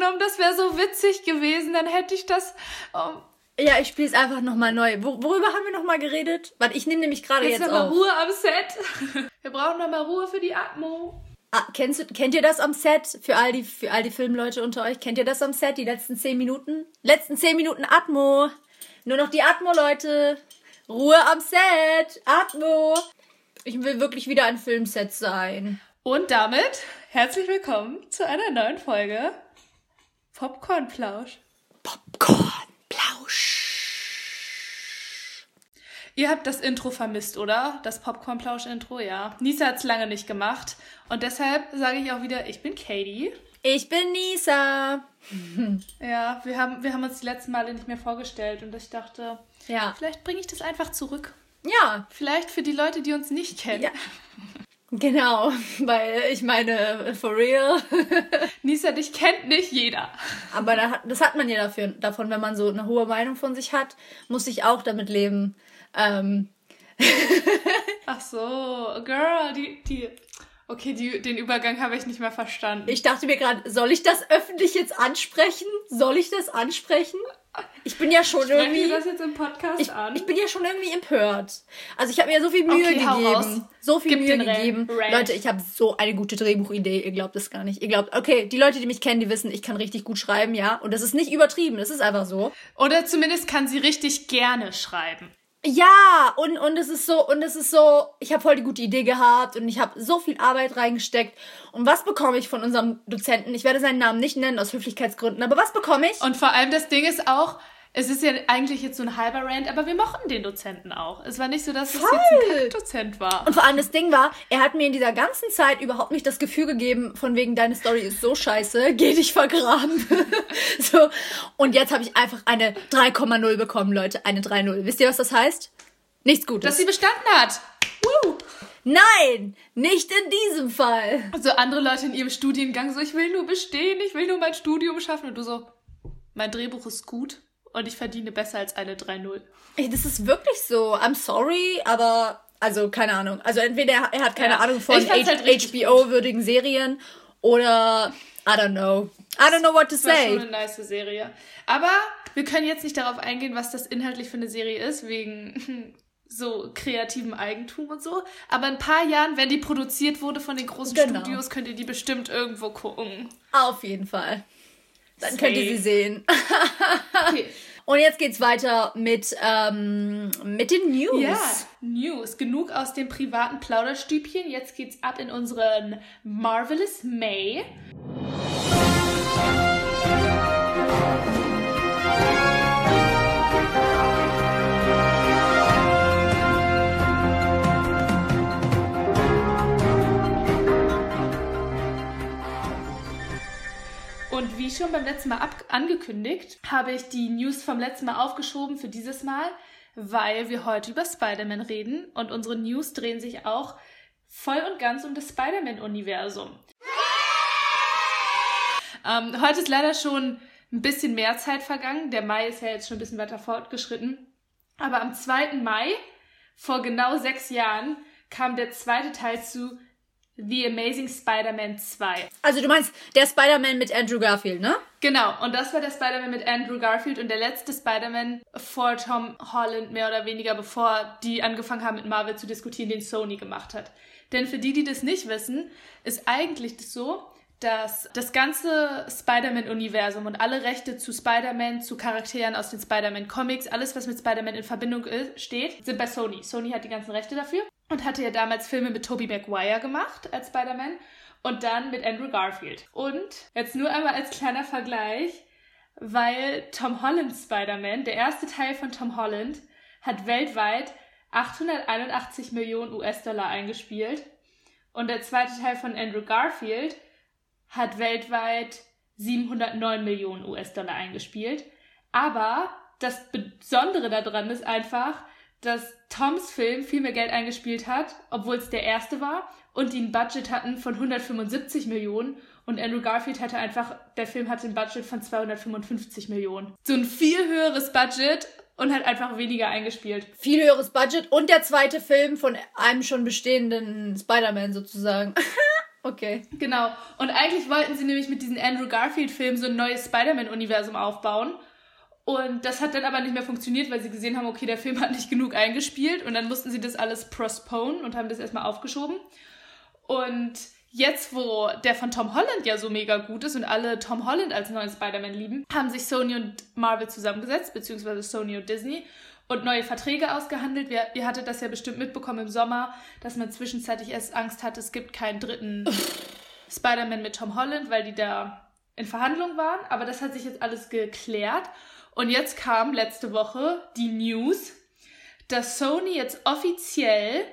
aufgenommen. Das wäre so witzig gewesen. Dann hätte ich das. Oh. Ja, ich spiele es einfach nochmal neu. Wor worüber haben wir nochmal geredet? Warte, ich nehme nämlich gerade jetzt, jetzt noch mal Ruhe am Set. Wir brauchen nochmal Ruhe für die Atmo. Ah, kennst du, kennt ihr das am Set? Für all die, für all die Filmleute unter euch, kennt ihr das am Set? Die letzten zehn Minuten? Letzten zehn Minuten Atmo. Nur noch die Atmo, Leute. Ruhe am Set. Atmo. Ich will wirklich wieder ein Filmset sein. Und damit herzlich willkommen zu einer neuen Folge Popcornplausch. Popcornplausch. Ihr habt das Intro vermisst, oder? Das Popcornplausch-Intro, ja. Nisa hat's lange nicht gemacht. Und deshalb sage ich auch wieder, ich bin Katie. Ich bin Nisa. Ja, wir haben, wir haben uns die letzten Male nicht mehr vorgestellt und ich dachte, Ja. vielleicht bringe ich das einfach zurück. Ja, Vielleicht für die Leute, die uns nicht kennen. Ja. genau. Weil ich meine, for real. Nisa, dich kennt nicht jeder. Aber da, das hat man ja dafür, davon, wenn man so eine hohe Meinung von sich hat, muss ich auch damit leben. Ähm, Ach so, Girl, die, die. Okay, die, den Übergang habe ich nicht mehr verstanden. ich dachte mir gerade, soll ich das öffentlich jetzt ansprechen? Soll ich das ansprechen? Ich bin ja schon Sprechen irgendwie. das jetzt im Podcast Ich, an? ich bin ja schon irgendwie empört. Also ich habe mir so viel Mühe Okay, gegeben. So viel Gib Mühe gegeben. Rant. Leute, ich habe so eine gute Drehbuchidee. Ihr glaubt es gar nicht. Ihr glaubt, okay, die Leute, die mich kennen, die wissen, ich kann richtig gut schreiben, ja. Und das ist nicht übertrieben. Das ist einfach so. Oder zumindest kann sie richtig gerne schreiben. Ja, und, und es ist so, und es ist so, ich habe voll die gute Idee gehabt und ich habe so viel Arbeit reingesteckt. Und was bekomme ich von unserem Dozenten? Ich werde seinen Namen nicht nennen aus Höflichkeitsgründen, aber was bekomme ich? Und vor allem das Ding ist auch, es ist ja eigentlich jetzt so ein halber Rant, aber wir mochten den Dozenten auch. Es war nicht so, dass es Voll. jetzt ein Dozent war. Und vor allem das Ding war, er hat mir in dieser ganzen Zeit überhaupt nicht das Gefühl gegeben, von wegen deine Story ist so scheiße, geh dich vergraben. so. Und jetzt habe ich einfach eine 3,0 bekommen, Leute. Eine 3,0. Wisst ihr, was das heißt? Nichts Gutes. Dass sie bestanden hat. Woo! Nein, nicht in diesem Fall. So andere Leute in ihrem Studiengang so, ich will nur bestehen, ich will nur mein Studium schaffen. Und du so, mein Drehbuch ist gut und ich verdiene besser als eine 3-0. Ey, das ist wirklich so. I'm sorry, aber also keine Ahnung. Also entweder er hat keine Ja. Ahnung von halt HBO-würdigen Serien oder I don't know. I don't know what to Das war schon say. eine nice Serie. Aber wir können jetzt nicht darauf eingehen, was das inhaltlich für eine Serie ist, wegen so kreativem Eigentum und so. Aber in ein paar Jahren, wenn die produziert wurde von den großen Genau. Studios, könnt ihr die bestimmt irgendwo gucken. Auf jeden Fall. Dann könnt ihr sie sehen. Okay. Und jetzt geht's weiter mit, ähm, mit den News. Ja, News. Genug aus dem privaten Plauderstübchen. Jetzt geht's ab in unseren Marvelous May. Und wie schon beim letzten Mal ab angekündigt, habe ich die News vom letzten Mal aufgeschoben für dieses Mal, weil wir heute über Spider-Man reden und unsere News drehen sich auch voll und ganz um das Spider-Man-Universum. Ähm, heute ist leider schon ein bisschen mehr Zeit vergangen. Der Mai ist ja jetzt schon ein bisschen weiter fortgeschritten. Aber am 2. Mai, vor genau sechs Jahren, kam der zweite Teil zu The Amazing Spider-Man 2. Also du meinst der Spider-Man mit Andrew Garfield, ne? Genau, und das war der Spider-Man mit Andrew Garfield und der letzte Spider-Man vor Tom Holland, mehr oder weniger, bevor die angefangen haben mit Marvel zu diskutieren, den Sony gemacht hat. Denn für die, die das nicht wissen, ist eigentlich das so, dass das ganze Spider-Man-Universum und alle Rechte zu Spider-Man, zu Charakteren aus den Spider-Man-Comics, alles, was mit Spider-Man in Verbindung ist, steht, sind bei Sony. Sony hat die ganzen Rechte dafür und hatte ja damals Filme mit Tobey Maguire gemacht als Spider-Man und dann mit Andrew Garfield. Und jetzt nur einmal als kleiner Vergleich, weil Tom Hollands Spider-Man, der erste Teil von Tom Holland, hat weltweit 881 Millionen US-Dollar eingespielt und der zweite Teil von Andrew Garfield hat weltweit 709 Millionen US-Dollar eingespielt. Aber das Besondere daran ist einfach, dass Toms Film viel mehr Geld eingespielt hat, obwohl es der erste war, und die ein Budget hatten von 175 Millionen und Andrew Garfield hatte einfach, der Film hatte ein Budget von 255 Millionen. So ein viel höheres Budget und hat einfach weniger eingespielt. Viel höheres Budget und der zweite Film von einem schon bestehenden Spider-Man sozusagen. Okay. Genau. Und eigentlich wollten sie nämlich mit diesem Andrew Garfield-Film so ein neues Spider-Man-Universum aufbauen. Und das hat dann aber nicht mehr funktioniert, weil sie gesehen haben, okay, der Film hat nicht genug eingespielt. Und dann mussten sie das alles postponen und haben das erstmal aufgeschoben. Und jetzt, wo der von Tom Holland ja so mega gut ist und alle Tom Holland als neuen Spider-Man lieben, haben sich Sony und Marvel zusammengesetzt, beziehungsweise Sony und Disney und neue Verträge ausgehandelt. Wir, ihr hattet das ja bestimmt mitbekommen im Sommer, dass man zwischenzeitlich erst Angst hatte, es gibt keinen dritten Spider-Man mit Tom Holland, weil die da in Verhandlungen waren. Aber das hat sich jetzt alles geklärt. Und jetzt kam letzte Woche die News, dass Sony jetzt offiziell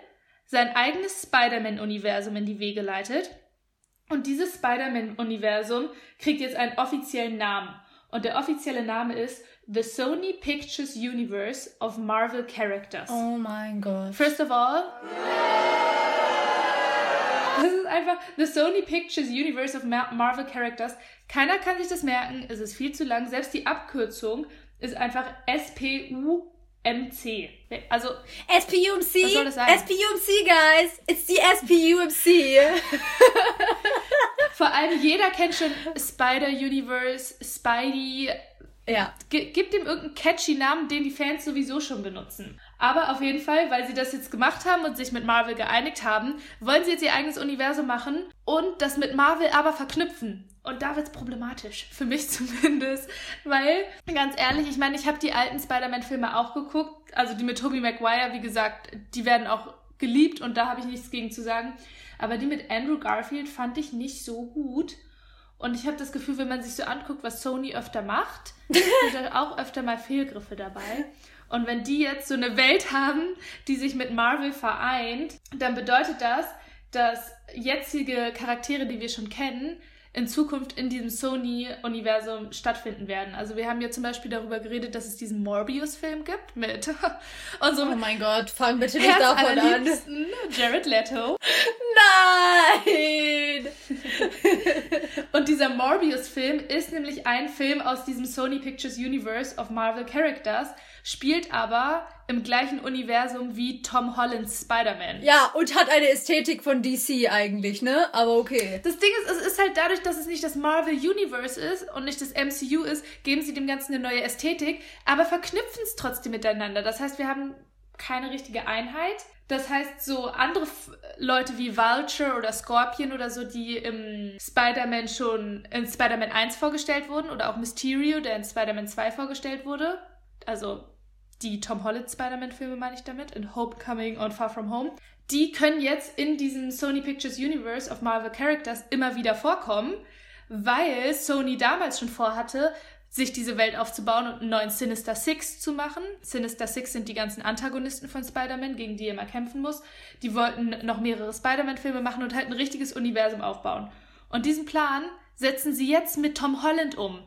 sein eigenes Spider-Man-Universum in die Wege leitet. Und dieses Spider-Man-Universum kriegt jetzt einen offiziellen Namen. Und der offizielle Name ist The Sony Pictures Universe of Marvel Characters. Oh mein Gott. First of all, das ist einfach The Sony Pictures Universe of Mar Marvel Characters. Keiner kann sich das merken, es ist viel zu lang. Selbst die Abkürzung ist einfach SPUMC. Also, SPUMC? Was soll das sein? SPUMC, guys. It's the SPUMC. vor allem jeder kennt schon Spider-Universe, Spidey. ja. G gibt ihm irgendeinen catchy Namen, den die Fans sowieso schon benutzen. Aber auf jeden Fall, weil sie das jetzt gemacht haben und sich mit Marvel geeinigt haben, wollen sie jetzt ihr eigenes Universum machen und das mit Marvel aber verknüpfen. Und da wird's problematisch. Für mich zumindest. Weil, ganz ehrlich, ich meine, ich habe die alten Spider-Man-Filme auch geguckt. Also die mit Tobey Maguire, wie gesagt, die werden auch geliebt und da habe ich nichts gegen zu sagen. Aber die mit Andrew Garfield fand ich nicht so gut. Und ich habe das Gefühl, wenn man sich so anguckt, was Sony öfter macht, sind da auch öfter mal Fehlgriffe dabei. Und wenn die jetzt so eine Welt haben, die sich mit Marvel vereint, dann bedeutet das, dass jetzige Charaktere, die wir schon kennen, in Zukunft in diesem Sony-Universum stattfinden werden. Also wir haben ja zum Beispiel darüber geredet, dass es diesen Morbius-Film gibt mit unserem Oh mein Gott, fang bitte nicht davon an. Jared Leto. Nein! Und dieser Morbius-Film ist nämlich ein Film aus diesem Sony Pictures Universe of Marvel Characters, spielt aber im gleichen Universum wie Tom Hollands Spider-Man. Ja, und hat eine Ästhetik von DC eigentlich, ne? Aber okay. Das Ding ist, es ist halt dadurch, dass es nicht das Marvel Universe ist und nicht das MCU ist, geben sie dem Ganzen eine neue Ästhetik, aber verknüpfen es trotzdem miteinander. Das heißt, wir haben keine richtige Einheit. Das heißt, so andere F Leute wie Vulture oder Scorpion oder so, die im Spider-Man schon in Spider-Man 1 vorgestellt wurden oder auch Mysterio, der in Spider-Man 2 vorgestellt wurde. Also die Tom Holland Spider-Man-Filme meine ich damit, in Homecoming und Far From Home. Die können jetzt in diesem Sony Pictures Universe of Marvel Characters immer wieder vorkommen, weil Sony damals schon vorhatte, sich diese Welt aufzubauen und einen neuen Sinister Six zu machen. Sinister Six sind die ganzen Antagonisten von Spider-Man, gegen die er immer kämpfen muss. Die wollten noch mehrere Spider-Man-Filme machen und halt ein richtiges Universum aufbauen. Und diesen Plan setzen sie jetzt mit Tom Holland um.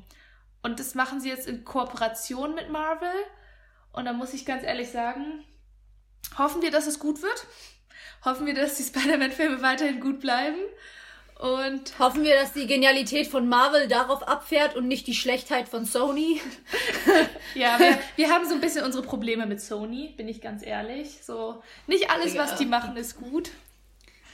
Und das machen sie jetzt in Kooperation mit Marvel. Und da muss ich ganz ehrlich sagen, hoffen wir, dass es gut wird. Hoffen wir, dass die Spider-Man-Filme weiterhin gut bleiben. Und Hoffen wir, dass die Genialität von Marvel darauf abfährt und nicht die Schlechtheit von Sony. ja, wir, wir haben so ein bisschen unsere Probleme mit Sony, bin ich ganz ehrlich. So, nicht alles, was die machen, ist gut.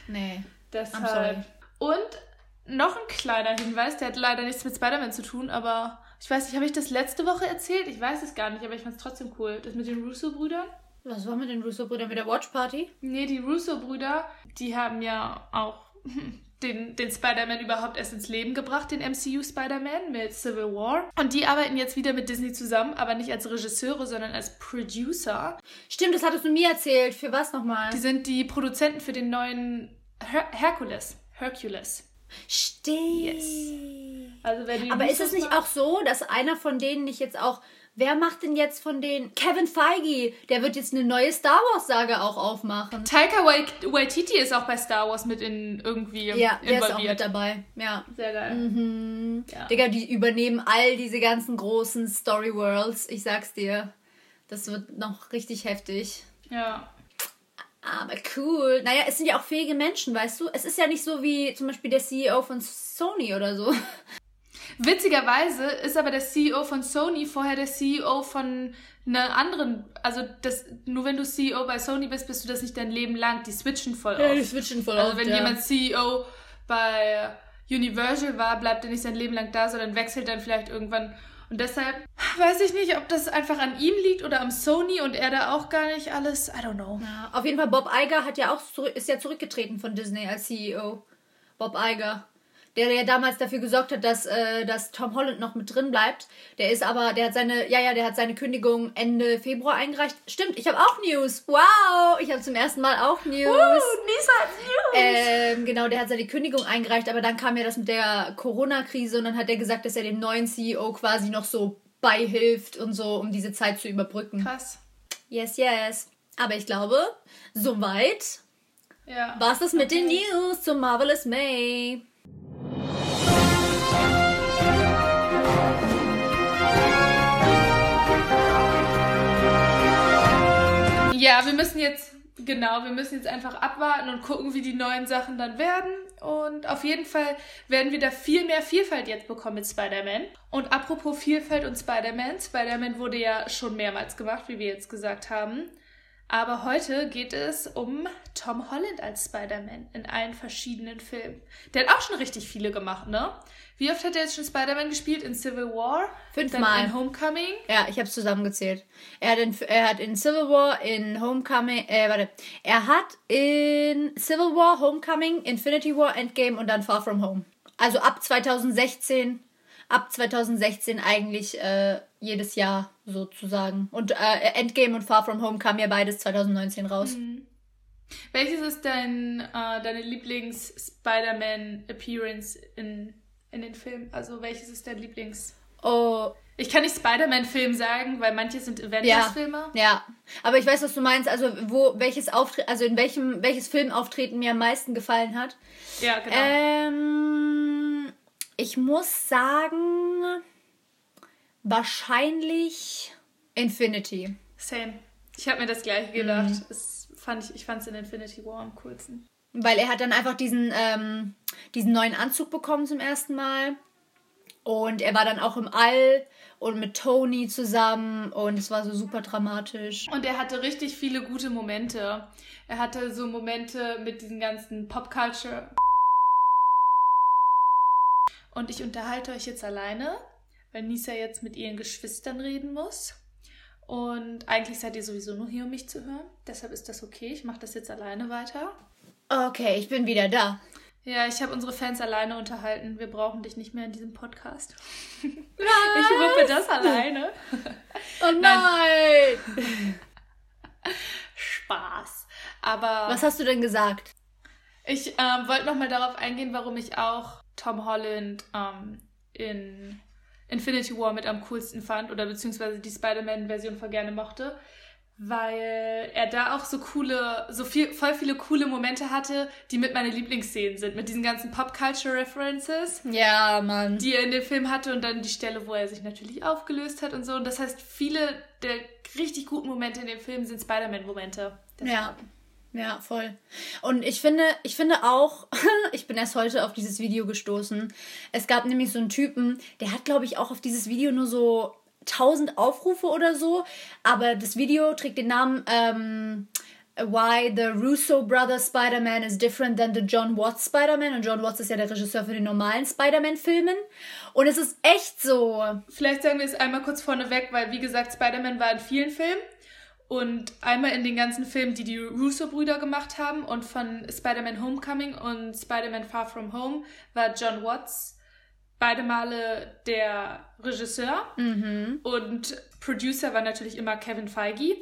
Nee. Deshalb. sorry. Und noch ein kleiner Hinweis, der hat leider nichts mit Spider-Man zu tun, aber ich weiß nicht, habe ich das letzte Woche erzählt? Ich weiß es gar nicht, aber ich fand es trotzdem cool. Das mit den Russo-Brüdern? Was war mit den Russo-Brüdern mit der Watch Party? Nee, die Russo-Brüder, die haben ja auch den, den Spider-Man überhaupt erst ins Leben gebracht, den MCU Spider-Man mit Civil War. Und die arbeiten jetzt wieder mit Disney zusammen, aber nicht als Regisseure, sondern als Producer. Stimmt, das hattest du mir erzählt. Für was nochmal? Die sind die Produzenten für den neuen Her Hercules. Hercules. Stimmt. Also wer die Aber ist es nicht auch so, dass einer von denen nicht jetzt auch. Wer macht denn jetzt von denen? Kevin Feige, der wird jetzt eine neue Star Wars-Sage auch aufmachen. Taika Wait- Waititi ist auch bei Star Wars mit in irgendwie Ja, der ist auch mit involviert. dabei. Ja. Sehr geil. Mhm. Ja. Digga, die übernehmen all diese ganzen großen Story Worlds. Ich sag's dir. Das wird noch richtig heftig. Ja. Aber cool. Naja, es sind ja auch fähige Menschen, weißt du? Es ist ja nicht so wie zum Beispiel der CEO von Sony oder so. Witzigerweise ist aber der CEO von Sony vorher der CEO von einer anderen, also das, nur wenn du CEO bei Sony bist, bist du das nicht dein Leben lang. Die switchen voll oft. switchen voll Also wenn jemand CEO bei Universal war, bleibt er nicht sein Leben lang da, sondern wechselt dann vielleicht irgendwann. Und deshalb weiß ich nicht, ob das einfach an ihm liegt oder am Sony und er da auch gar nicht alles. I don't know. Ja, auf jeden Fall, Bob Iger hat ja auch ist ja zurückgetreten von Disney als CEO. Bob Iger. Der ja damals dafür gesorgt hat, dass, äh, dass Tom Holland noch mit drin bleibt. Der ist aber, der hat seine, ja, ja, der hat seine Kündigung Ende Februar eingereicht. Stimmt, ich habe auch News. Wow, ich habe zum ersten Mal auch News. Nisa hat News. Ähm, genau, der hat seine Kündigung eingereicht, aber dann kam ja das mit der Corona-Krise und dann hat er gesagt, dass er dem neuen CEO quasi noch so beihilft und so, um diese Zeit zu überbrücken. Krass. Yes, yes. Aber ich glaube, soweit Ja. war's das mit den. News zum Marvelous May. Ja, wir müssen jetzt, genau, wir müssen jetzt einfach abwarten und gucken, wie die neuen Sachen dann werden. Und auf jeden Fall werden wir da viel mehr Vielfalt jetzt bekommen mit Spider-Man. Und apropos Vielfalt und Spider-Man, Spider-Man wurde ja schon mehrmals gemacht, wie wir jetzt gesagt haben. Aber heute geht es um Tom Holland als Spider-Man in allen verschiedenen Filmen. Der hat auch schon richtig viele gemacht, ne? Wie oft hat er jetzt schon Spider-Man gespielt? In Civil War? Fünfmal. In Homecoming? Ja, ich habe zusammengezählt. Er hat, in, er hat in Civil War, in Homecoming, äh, warte. Er hat in Civil War, Homecoming, Infinity War, Endgame und dann Far From Home. Also ab 2016, ab 2016 eigentlich äh, jedes Jahr sozusagen. Und äh, Endgame und Far From Home kamen ja beides 2019 raus. Welches ist dein, äh, deine Lieblings-Spider-Man-Appearance in, in den Filmen? Also welches ist dein Lieblings... Oh, Ich kann nicht Spider-Man-Film sagen, weil manche sind ja. Avengers-Filme. Ja, aber ich weiß, was du meinst. Also wo welches Auftritt, also in welchem welches Filmauftreten mir am meisten gefallen hat. Ja, genau. Ähm, ich muss sagen, wahrscheinlich Infinity. Same. Ich habe mir das gleiche gedacht. Es fand ich ich fand es in Infinity War am coolsten. Weil er hat dann einfach diesen, ähm, diesen neuen Anzug bekommen zum ersten Mal. Und er war dann auch im All und mit Tony zusammen und es war so super dramatisch. Und er hatte richtig viele gute Momente. Er hatte so Momente mit diesen ganzen Pop-Culture. Und ich unterhalte euch jetzt alleine, weil Nisa jetzt mit ihren Geschwistern reden muss. Und eigentlich seid ihr sowieso nur hier, um mich zu hören. Deshalb ist das okay. Ich mache das jetzt alleine weiter. Okay, ich bin wieder da. Ja, ich habe unsere Fans alleine unterhalten. Wir brauchen dich nicht mehr in diesem Podcast. Ich wuppe das alleine. Oh nein! Spaß. Aber Was hast du denn gesagt? ich ähm, wollte nochmal darauf eingehen, warum ich auch Tom Holland ähm, in Infinity War mit am coolsten fand oder beziehungsweise die Spider-Man-Version voll gerne mochte. Weil er da auch so coole, so viel, voll viele coole Momente hatte, die mit meine Lieblingsszenen sind. Mit diesen ganzen Pop-Culture-References. Ja, Mann. die er in dem Film hatte und dann die Stelle, wo er sich natürlich aufgelöst hat und so. Und das heißt, viele der richtig guten Momente in dem Film sind Spider-Man-Momente. Ja. Ja, voll. Und ich finde, ich finde auch, ich bin erst heute auf dieses Video gestoßen. Es gab nämlich so einen Typen, der hat, glaube ich, auch auf dieses Video nur so 1000 Aufrufe oder so. Aber das Video trägt den Namen ähm, Why the Russo Brothers Spider-Man is different than the John Watts Spider-Man. Und John Watts ist ja der Regisseur für die normalen Spider-Man-Filmen. Und es ist echt so. Vielleicht sagen wir es einmal kurz vorneweg, weil wie gesagt, Spider-Man war in vielen Filmen. Und einmal in den ganzen Filmen, die die Russo-Brüder gemacht haben. Und von Spider-Man Homecoming und Spider-Man Far From Home war John Watts beide Male der Regisseur. Und Producer war natürlich immer Kevin Feige.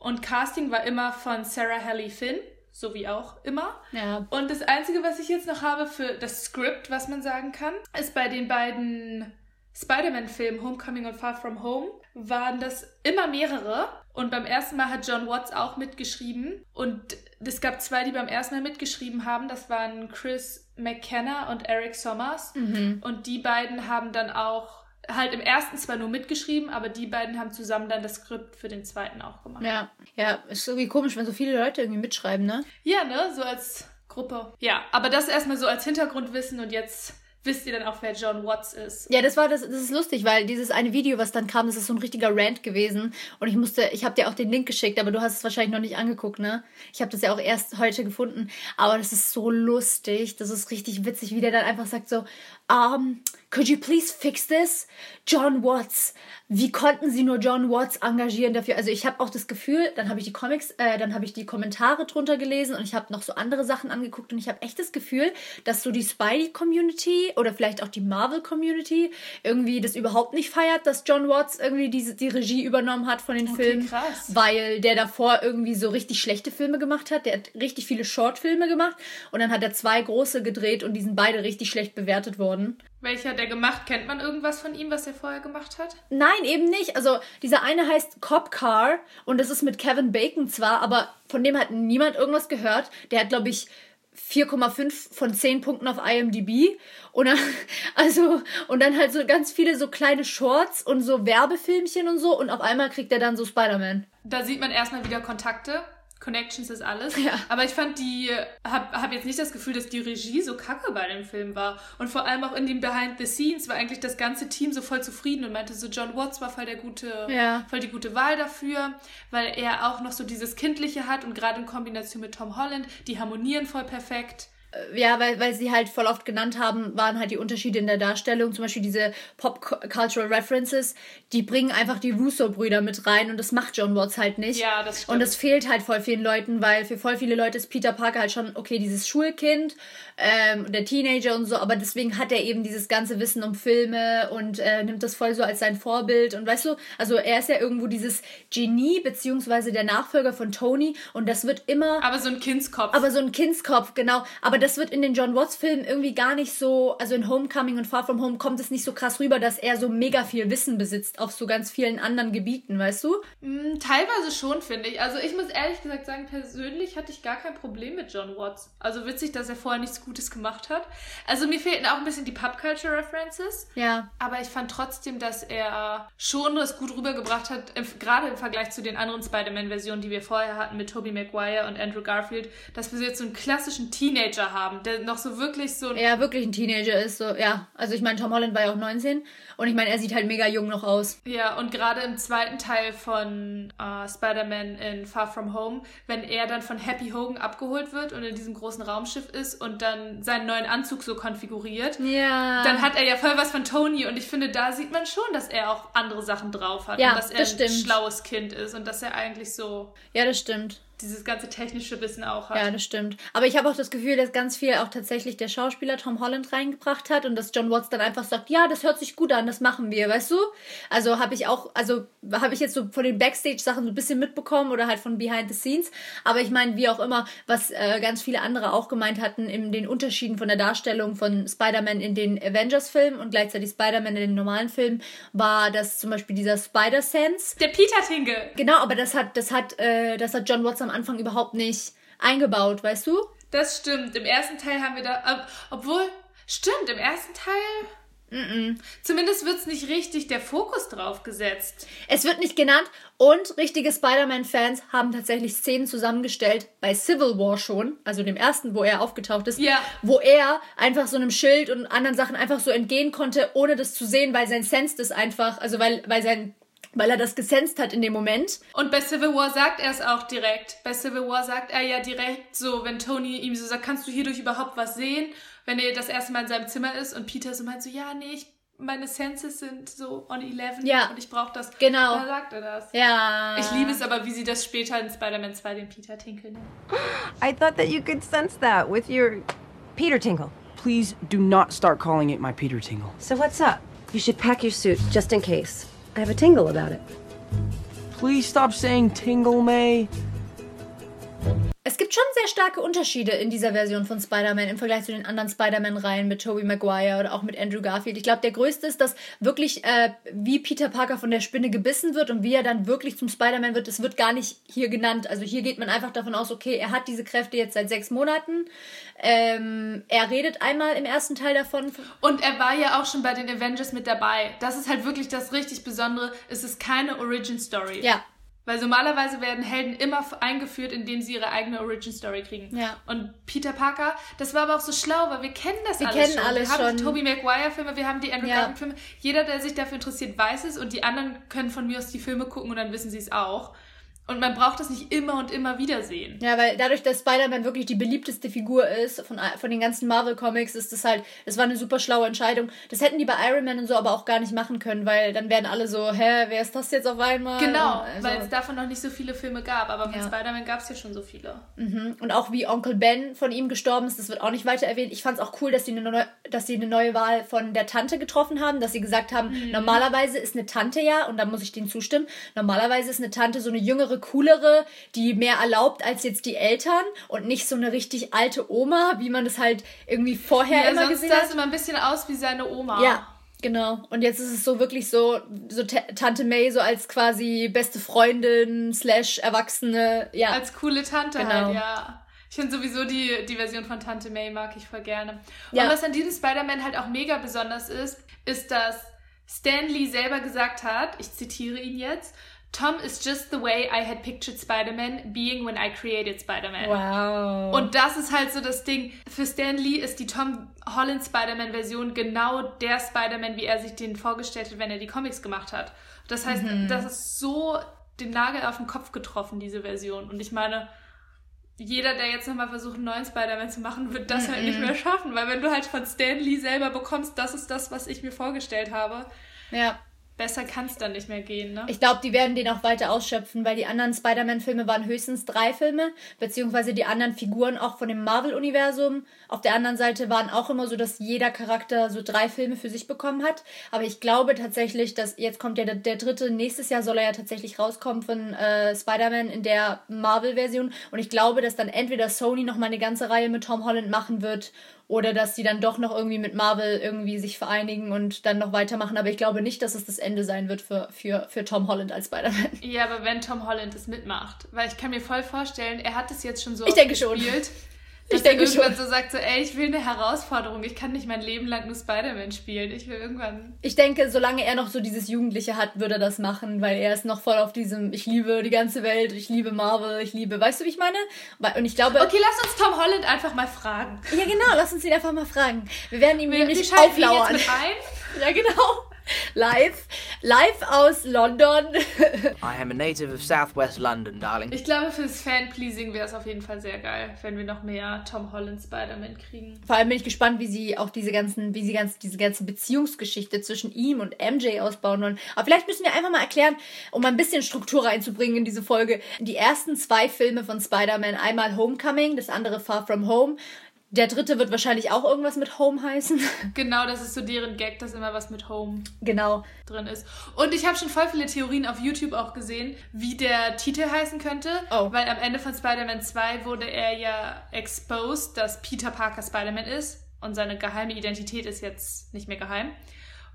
Und Casting war immer von Sarah Haley Finn, so wie auch immer. Ja. Und das Einzige, was ich jetzt noch habe für das Skript, was man sagen kann, ist bei den beiden Spider-Man-Filmen Homecoming und Far From Home waren das immer mehrere. Und beim ersten Mal hat John Watts auch mitgeschrieben. Und es gab zwei, die beim ersten Mal mitgeschrieben haben. Das waren Chris McKenna und Eric Sommers. Und die beiden haben dann auch halt im ersten zwar nur mitgeschrieben, aber die beiden haben zusammen dann das Skript für den zweiten auch gemacht. Ja. Ja, ist irgendwie komisch, wenn so viele Leute irgendwie mitschreiben, ne? Ja, ne? So als Gruppe. Ja, aber das erstmal so als Hintergrundwissen und jetzt wisst ihr dann auch, wer John Watts ist. Ja, das war das, das ist lustig, weil dieses eine Video, was dann kam, das ist so ein richtiger Rant gewesen. Und ich musste, ich habe dir auch den Link geschickt, aber du hast es wahrscheinlich noch nicht angeguckt, ne? Ich habe das ja auch erst heute gefunden. Aber das ist so lustig, das ist richtig witzig, wie der dann einfach sagt so, um, could you please fix this? John Watts. Wie konnten sie nur John Watts engagieren dafür? Also ich habe auch das Gefühl, dann habe ich die Comics, äh, dann habe ich die Kommentare drunter gelesen und ich habe noch so andere Sachen angeguckt und ich habe echt das Gefühl, dass so die Spidey-Community oder vielleicht auch die Marvel-Community irgendwie das überhaupt nicht feiert, dass John Watts irgendwie diese, die Regie übernommen hat von den Okay, Filmen, krass. weil der davor irgendwie so richtig schlechte Filme gemacht hat. Der hat richtig viele Shortfilme gemacht und dann hat er zwei große gedreht und die sind beide richtig schlecht bewertet worden. Welcher hat der gemacht? Kennt man irgendwas von ihm, was er vorher gemacht hat? Nein, eben nicht. Also dieser eine heißt Cop Car und das ist mit Kevin Bacon zwar, aber von dem hat niemand irgendwas gehört. Der hat, glaube ich, 4,5 von 10 Punkten auf IMDb. Und dann, also, und dann halt so ganz viele so kleine Shorts und so Werbefilmchen und so. Und auf einmal kriegt er dann so Spider-Man. Da sieht man erstmal wieder Kontakte. Connections ist alles. Ja. Aber ich fand die, hab, hab jetzt nicht das Gefühl, dass die Regie so kacke bei dem Film war. Und vor allem auch in dem Behind the Scenes war eigentlich das ganze Team so voll zufrieden und meinte so, John Watts war voll der gute, Ja. voll die gute Wahl dafür, weil er auch noch so dieses Kindliche hat und gerade in Kombination mit Tom Holland, die harmonieren voll perfekt. Ja, weil, weil sie halt voll oft genannt haben, waren halt die Unterschiede in der Darstellung. Zum Beispiel diese Pop-Cultural References, die bringen einfach die Russo-Brüder mit rein und das macht John Watts halt nicht. Ja, das stimmt. Und das fehlt halt voll vielen Leuten, weil für voll viele Leute ist Peter Parker halt schon, okay, dieses Schulkind, ähm, der Teenager und so, aber deswegen hat er eben dieses ganze Wissen um Filme und äh, nimmt das voll so als sein Vorbild. Und weißt du, also er ist ja irgendwo dieses Genie, beziehungsweise der Nachfolger von Tony und das wird immer. Aber so ein Kindskopf. Aber so ein Kindskopf, genau. Aber das wird in den John Watts-Filmen irgendwie gar nicht so, also in Homecoming und Far From Home kommt es nicht so krass rüber, dass er so mega viel Wissen besitzt auf so ganz vielen anderen Gebieten, weißt du? Mm, Teilweise schon, finde ich. Also ich muss ehrlich gesagt sagen, persönlich hatte ich gar kein Problem mit John Watts. Also witzig, dass er vorher nichts Gutes gemacht hat. Also mir fehlten auch ein bisschen die Pop-Culture-References. Ja. Aber ich fand trotzdem, dass er schon das gut rübergebracht hat, gerade im Vergleich zu den anderen Spider-Man-Versionen, die wir vorher hatten mit Tobey Maguire und Andrew Garfield, dass wir jetzt so einen klassischen Teenager haben, der noch so wirklich so ein Er wirklich ein Teenager ist, so, ja. Also ich meine, Tom Holland war ja auch 19 und ich meine, er sieht halt mega jung noch aus. Ja, und gerade im zweiten Teil von äh, Spider-Man in Far From Home, wenn er dann von Happy Hogan abgeholt wird und in diesem großen Raumschiff ist und dann seinen neuen Anzug so konfiguriert, Ja. dann hat er ja voll was von Tony und ich finde, da sieht man schon, dass er auch andere Sachen drauf hat Ja, und dass er das ein schlaues Kind ist und dass er eigentlich so ja, das stimmt. Dieses ganze technische Wissen auch hat. Ja, das stimmt. Aber ich habe auch das Gefühl, dass ganz viel auch tatsächlich der Schauspieler Tom Holland reingebracht hat und dass John Watts dann einfach sagt, ja, das hört sich gut an, das machen wir, weißt du? Also habe ich auch, also habe ich jetzt so von den Backstage-Sachen so ein bisschen mitbekommen oder halt von Behind the Scenes. Aber ich meine, wie auch immer, was äh, ganz viele andere auch gemeint hatten, in den Unterschieden von der Darstellung von Spider-Man in den Avengers-Filmen und gleichzeitig Spider-Man in den normalen Filmen, war das zum Beispiel dieser Spider-Sense. Der Peter Tingle. Genau, aber das hat, das hat, äh, das hat John Watts am Anfang überhaupt nicht eingebaut, weißt du? Das stimmt. Im ersten Teil haben wir da, ob- obwohl, stimmt, im ersten Teil. Zumindest wird es nicht richtig der Fokus drauf gesetzt. Es wird nicht genannt und richtige Spider-Man-Fans haben tatsächlich Szenen zusammengestellt bei Civil War schon, also dem ersten, wo er aufgetaucht ist, Ja. wo er einfach so einem Schild und anderen Sachen einfach so entgehen konnte, ohne das zu sehen, weil sein Sense das einfach, also weil, weil sein weil er das gesenst hat in dem Moment. Und bei Civil War sagt er es auch direkt. Bei Civil War sagt er ja direkt so, wenn Tony ihm so sagt, kannst du hierdurch überhaupt was sehen? Wenn er das erste Mal in seinem Zimmer ist und Peter so meint so, ja, nee, ich, meine Senses sind so on 11 Ja. und ich brauche das. Genau. Da sagt er das. Ja. Ich liebe es aber, wie sie das später in Spider-Man 2 den Peter Tinkle nennen. I thought that you could sense that with your Peter Tinkle. Please do not start calling it my Peter Tingle. So what's up? You should pack your suit just in case. I have a tingle about it. Please stop saying tingle, May. Es gibt schon sehr starke Unterschiede in dieser Version von Spider-Man im Vergleich zu den anderen Spider-Man-Reihen mit Tobey Maguire oder auch mit Andrew Garfield. Ich glaube, der größte ist, dass wirklich, äh, wie Peter Parker von der Spinne gebissen wird und wie er dann wirklich zum Spider-Man wird, das wird gar nicht hier genannt. Also hier geht man einfach davon aus, okay, er hat diese Kräfte jetzt seit sechs Monaten. Ähm, er redet einmal im ersten Teil davon. Und er war ja auch schon bei den Avengers mit dabei. Das ist halt wirklich das richtig Besondere. Es ist keine Origin Story. Ja, Weil normalerweise werden Helden immer eingeführt, indem sie ihre eigene Origin Story kriegen. Ja. Und Peter Parker, das war aber auch so schlau, weil wir kennen das Wir alles kennen schon. alles wir haben die schon. Tobey Maguire Filme, wir haben die Andrew Ja. Garfield Filme. Jeder, der sich dafür interessiert, weiß es und die anderen können von mir aus die Filme gucken und dann wissen sie es auch. Und man braucht das nicht immer und immer wieder sehen. Ja, weil dadurch, dass Spider-Man wirklich die beliebteste Figur ist von, von den ganzen Marvel-Comics, ist das halt, das war eine super schlaue Entscheidung. Das hätten die bei Iron Man und so aber auch gar nicht machen können, weil dann werden alle so, hä, wer ist das jetzt auf einmal? Genau, Also- weil es davon noch nicht so viele Filme gab, aber von Ja. Spider-Man gab es ja schon so viele. Und auch wie Onkel Ben von ihm gestorben ist, das wird auch nicht weiter erwähnt. Ich fand es auch cool, dass sie, eine neue, dass sie eine neue Wahl von der Tante getroffen haben, dass sie gesagt haben, Mhm. normalerweise ist eine Tante ja, und da muss ich denen zustimmen, normalerweise ist eine Tante so eine jüngere, coolere, die mehr erlaubt als jetzt die Eltern und nicht so eine richtig alte Oma, wie man das halt irgendwie vorher Ja, immer sonst gesehen sah hat. es immer ein bisschen aus wie seine Oma. Ja, genau. Und jetzt ist es so wirklich so, so T Tante May so als quasi beste Freundin slash Erwachsene, ja. Als coole Tante Genau. halt, ja. Ich finde sowieso die, die Version von Tante May mag ich voll gerne. Und Ja. was an diesem Spider-Man halt auch mega besonders ist, ist, dass Stan Lee selber gesagt hat, ich zitiere ihn jetzt, Tom is just the way I had pictured Spider-Man being when I created Spider-Man. wow. Und das ist halt so das Ding. Für Stan Lee ist die Tom Holland Spider-Man-Version genau der Spider-Man, wie er sich den vorgestellt hat, wenn er die Comics gemacht hat. Das heißt, Mhm. das ist so den Nagel auf den Kopf getroffen, diese Version. Und ich meine, jeder, der jetzt nochmal versucht, einen neuen Spider-Man zu machen, wird das halt Mhm. nicht mehr schaffen. Weil wenn du halt von Stan Lee selber bekommst, das ist das, was ich mir vorgestellt habe, ja. Besser kann es dann nicht mehr gehen, ne? Ich glaube, die werden den auch weiter ausschöpfen, weil die anderen Spider-Man-Filme waren höchstens drei Filme, beziehungsweise die anderen Figuren auch von dem Marvel-Universum. Auf der anderen Seite waren auch immer so, dass jeder Charakter so drei Filme für sich bekommen hat. Aber ich glaube tatsächlich, dass jetzt kommt ja der, der dritte, nächstes Jahr soll er ja tatsächlich rauskommen von äh, Spider-Man in der Marvel-Version. Und ich glaube, dass dann entweder Sony noch mal eine ganze Reihe mit Tom Holland machen wird oder dass die dann doch noch irgendwie mit Marvel irgendwie sich vereinigen und dann noch weitermachen. Aber ich glaube nicht, dass es das Ende sein wird für, für, für Tom Holland als Spider-Man. Ja, aber wenn Tom Holland es mitmacht, weil ich kann mir voll vorstellen, er hat es jetzt schon so Ich denke schon. Gespielt, Ich dass denke irgendwann schon. so sagt, so, ey, ich will eine Herausforderung, ich kann nicht mein Leben lang nur Spider-Man spielen, ich will irgendwann... Ich denke, solange er noch so dieses Jugendliche hat, würde er das machen, weil er ist noch voll auf diesem, ich liebe die ganze Welt, ich liebe Marvel, ich liebe, weißt du, wie ich meine? Und ich glaube, Okay, lass uns Tom Holland einfach mal fragen. ja genau, lass uns ihn einfach mal fragen. Wir werden ihm Wir, wir nämlich schalten ihn jetzt auflauern. mit ein. Ja, genau. Live, live aus London. I am a native of southwest London, darling. Ich glaube, fürs Fan-Pleasing wäre es auf jeden Fall sehr geil, wenn wir noch mehr Tom Holland Spider-Man kriegen. Vor allem bin ich gespannt, wie sie auch diese ganzen, wie sie ganz, diese ganze Beziehungsgeschichte zwischen ihm und MJ ausbauen wollen. Aber vielleicht müssen wir einfach mal erklären, um mal ein bisschen Struktur reinzubringen in diese Folge. Die ersten zwei Filme von Spider-Man, einmal Homecoming, das andere Far From Home. Der dritte wird wahrscheinlich auch irgendwas mit Home heißen. Genau, das ist so deren Gag, dass immer was mit Home genau. drin ist. Und ich habe schon voll viele Theorien auf YouTube auch gesehen, wie der Titel heißen könnte. Oh. Weil am Ende von Spider-Man 2 wurde er ja exposed, dass Peter Parker Spider-Man ist. Und seine geheime Identität ist jetzt nicht mehr geheim.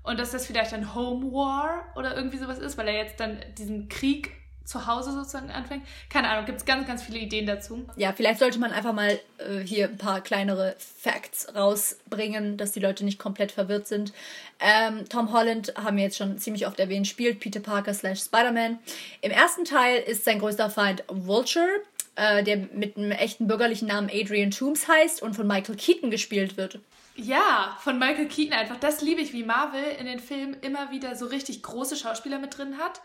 Und dass das vielleicht ein Home War oder irgendwie sowas ist, weil er jetzt dann diesen Krieg zu Hause sozusagen anfängt. Keine Ahnung, gibt es ganz, ganz viele Ideen dazu. Ja, vielleicht sollte man einfach mal äh, hier ein paar kleinere Facts rausbringen, dass die Leute nicht komplett verwirrt sind. Ähm, Tom Holland, haben wir jetzt schon ziemlich oft erwähnt, spielt Peter Parker slash Spider-Man. Im ersten Teil ist sein größter Feind Vulture, äh, der mit einem echten bürgerlichen Namen Adrian Toomes heißt und von Michael Keaton gespielt wird. Ja, von Michael Keaton einfach. Das liebe ich, wie Marvel in den Filmen immer wieder so richtig große Schauspieler mit drin hat,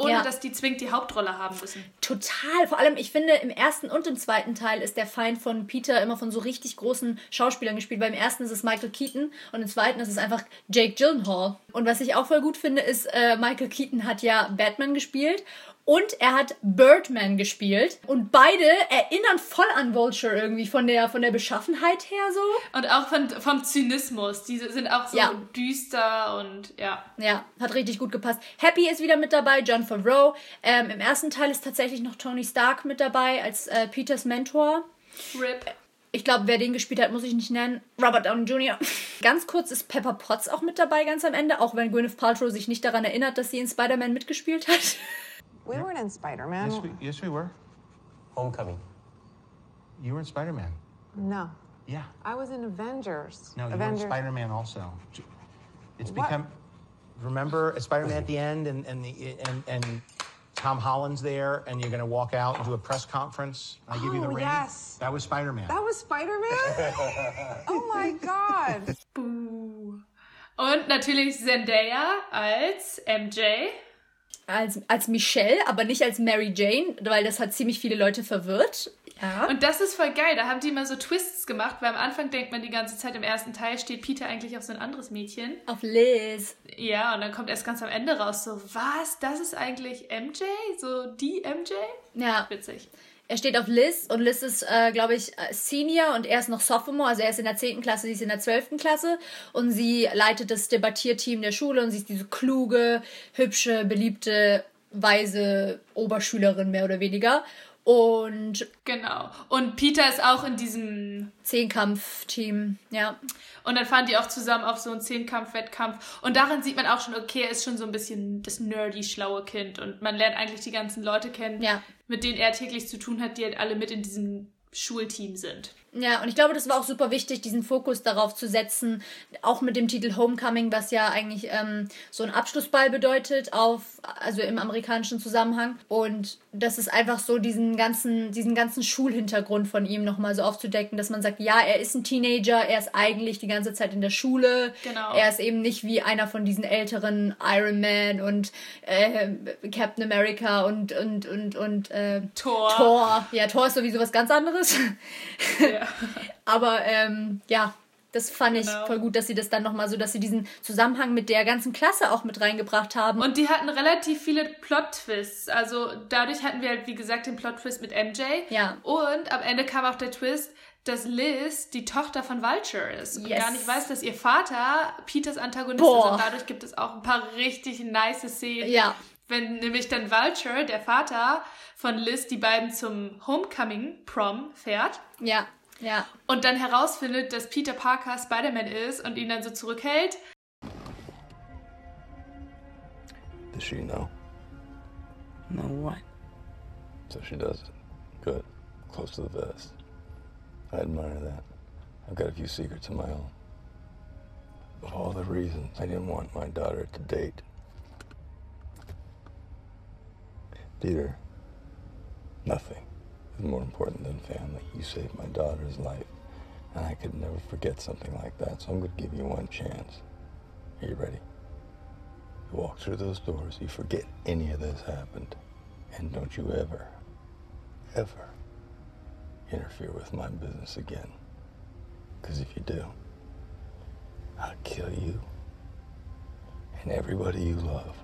ohne Ja. dass die zwingend die Hauptrolle haben müssen. Total. Vor allem, ich finde, im ersten und im zweiten Teil ist der Feind von Peter immer von so richtig großen Schauspielern gespielt. Weil im ersten ist es Michael Keaton und im zweiten ist es einfach Jake Gyllenhaal. Und was ich auch voll gut finde, ist, äh, Michael Keaton hat ja Batman gespielt und er hat Birdman gespielt. Und beide erinnern voll an Vulture irgendwie von der, von der Beschaffenheit her so. Und auch von, vom Zynismus. Die sind auch so Ja. düster und ja. Ja, hat richtig gut gepasst. Happy ist wieder mit dabei, John Favreau. Ähm, Im ersten Teil ist tatsächlich noch Tony Stark mit dabei als äh, Peters Mentor. Rip. Ich glaube, wer den gespielt hat, muss ich nicht nennen. Robert Downey Jr. Ganz kurz ist Pepper Potts auch mit dabei, ganz am Ende, auch wenn Gwyneth Paltrow sich nicht daran erinnert, dass sie in Spider-Man mitgespielt hat. We weren't in Spider-Man. Yes, we, yes, we were. Homecoming. You were in Spider Man. No, Yeah. I was in Avengers. No, you Avengers. were in Spider Man also. It's What? become. Remember Spider-Man at the end, and and the and and Tom Holland's there, and you're going to walk out and do a press conference. And I give you the Oh, ring. yes. That was Spider Man. That was Spider Man? oh my God. Buh. Und natürlich Zendaya als MJ. Als, als Michelle, aber nicht als Mary Jane, weil das hat ziemlich viele Leute verwirrt. Ja. Und das ist voll geil. Da haben die immer so Twists gemacht, weil am Anfang denkt man die ganze Zeit, im ersten Teil steht Peter eigentlich auf so ein anderes Mädchen. Auf Liz. Ja, und dann kommt erst ganz am Ende raus so, was? Das ist eigentlich MJ? So die MJ? Ja. Witzig. Er steht auf Liz und Liz ist, äh, glaube ich, äh, Senior und er ist noch Sophomore, also er ist in der 10. Klasse, sie ist in der 12. Klasse und sie leitet das Debattierteam der Schule und sie ist diese kluge, hübsche, beliebte, weise Oberschülerin mehr oder weniger. Und Genau. Und Peter ist auch in diesem Zehnkampf-Team, ja. Und dann fahren die auch zusammen auf so einen Zehnkampf-Wettkampf. Und darin sieht man auch schon, okay, er ist schon so ein bisschen das nerdy, schlaue Kind. Und man lernt eigentlich die ganzen Leute kennen, Ja. mit denen er täglich zu tun hat, die halt alle mit in diesem Schulteam sind. Ja, und ich glaube, das war auch super wichtig, diesen Fokus darauf zu setzen, auch mit dem Titel Homecoming, was ja eigentlich ähm, so ein Abschlussball bedeutet, auf, also im amerikanischen Zusammenhang. Und das ist einfach so, diesen ganzen, diesen ganzen Schulhintergrund von ihm nochmal so aufzudecken, dass man sagt, ja, er ist ein Teenager, er ist eigentlich die ganze Zeit in der Schule. Genau. Er ist eben nicht wie einer von diesen älteren Iron Man und äh, Captain America und, und, und, und äh, Thor. Thor. Ja, Thor ist sowieso was ganz anderes. Ja. Aber ähm, ja, das fand ich Genau. voll gut, dass sie das dann nochmal so, dass sie diesen Zusammenhang mit der ganzen Klasse auch mit reingebracht haben. Und die hatten relativ viele Plot-Twists. Also dadurch hatten wir halt, wie gesagt, den Plot-Twist mit MJ. Ja. Und am Ende kam auch der Twist, dass Liz die Tochter von Vulture ist und Yes. gar nicht weiß, dass ihr Vater Peters Antagonist Boah. ist. Und dadurch gibt es auch ein paar richtig nice Szenen. Ja. Wenn nämlich dann Vulture, der Vater von Liz, die beiden zum Homecoming-Prom fährt ja, ja. und dann herausfindet, dass Peter Parker Spider-Man ist und ihn dann so zurückhält. Does she know? Know what? So she does it. Good. Close to the vest. I admire that. I've got a few secrets of my own. Of all the reasons I didn't want my daughter to date. Peter, nothing is more important than family. You saved my daughter's life, and I could never forget something like that, so I'm going to give you one chance. Are you ready? You walk through those doors, you forget any of this happened, and don't you ever, ever interfere with my business again. Because if you do, I'll kill you and everybody you love.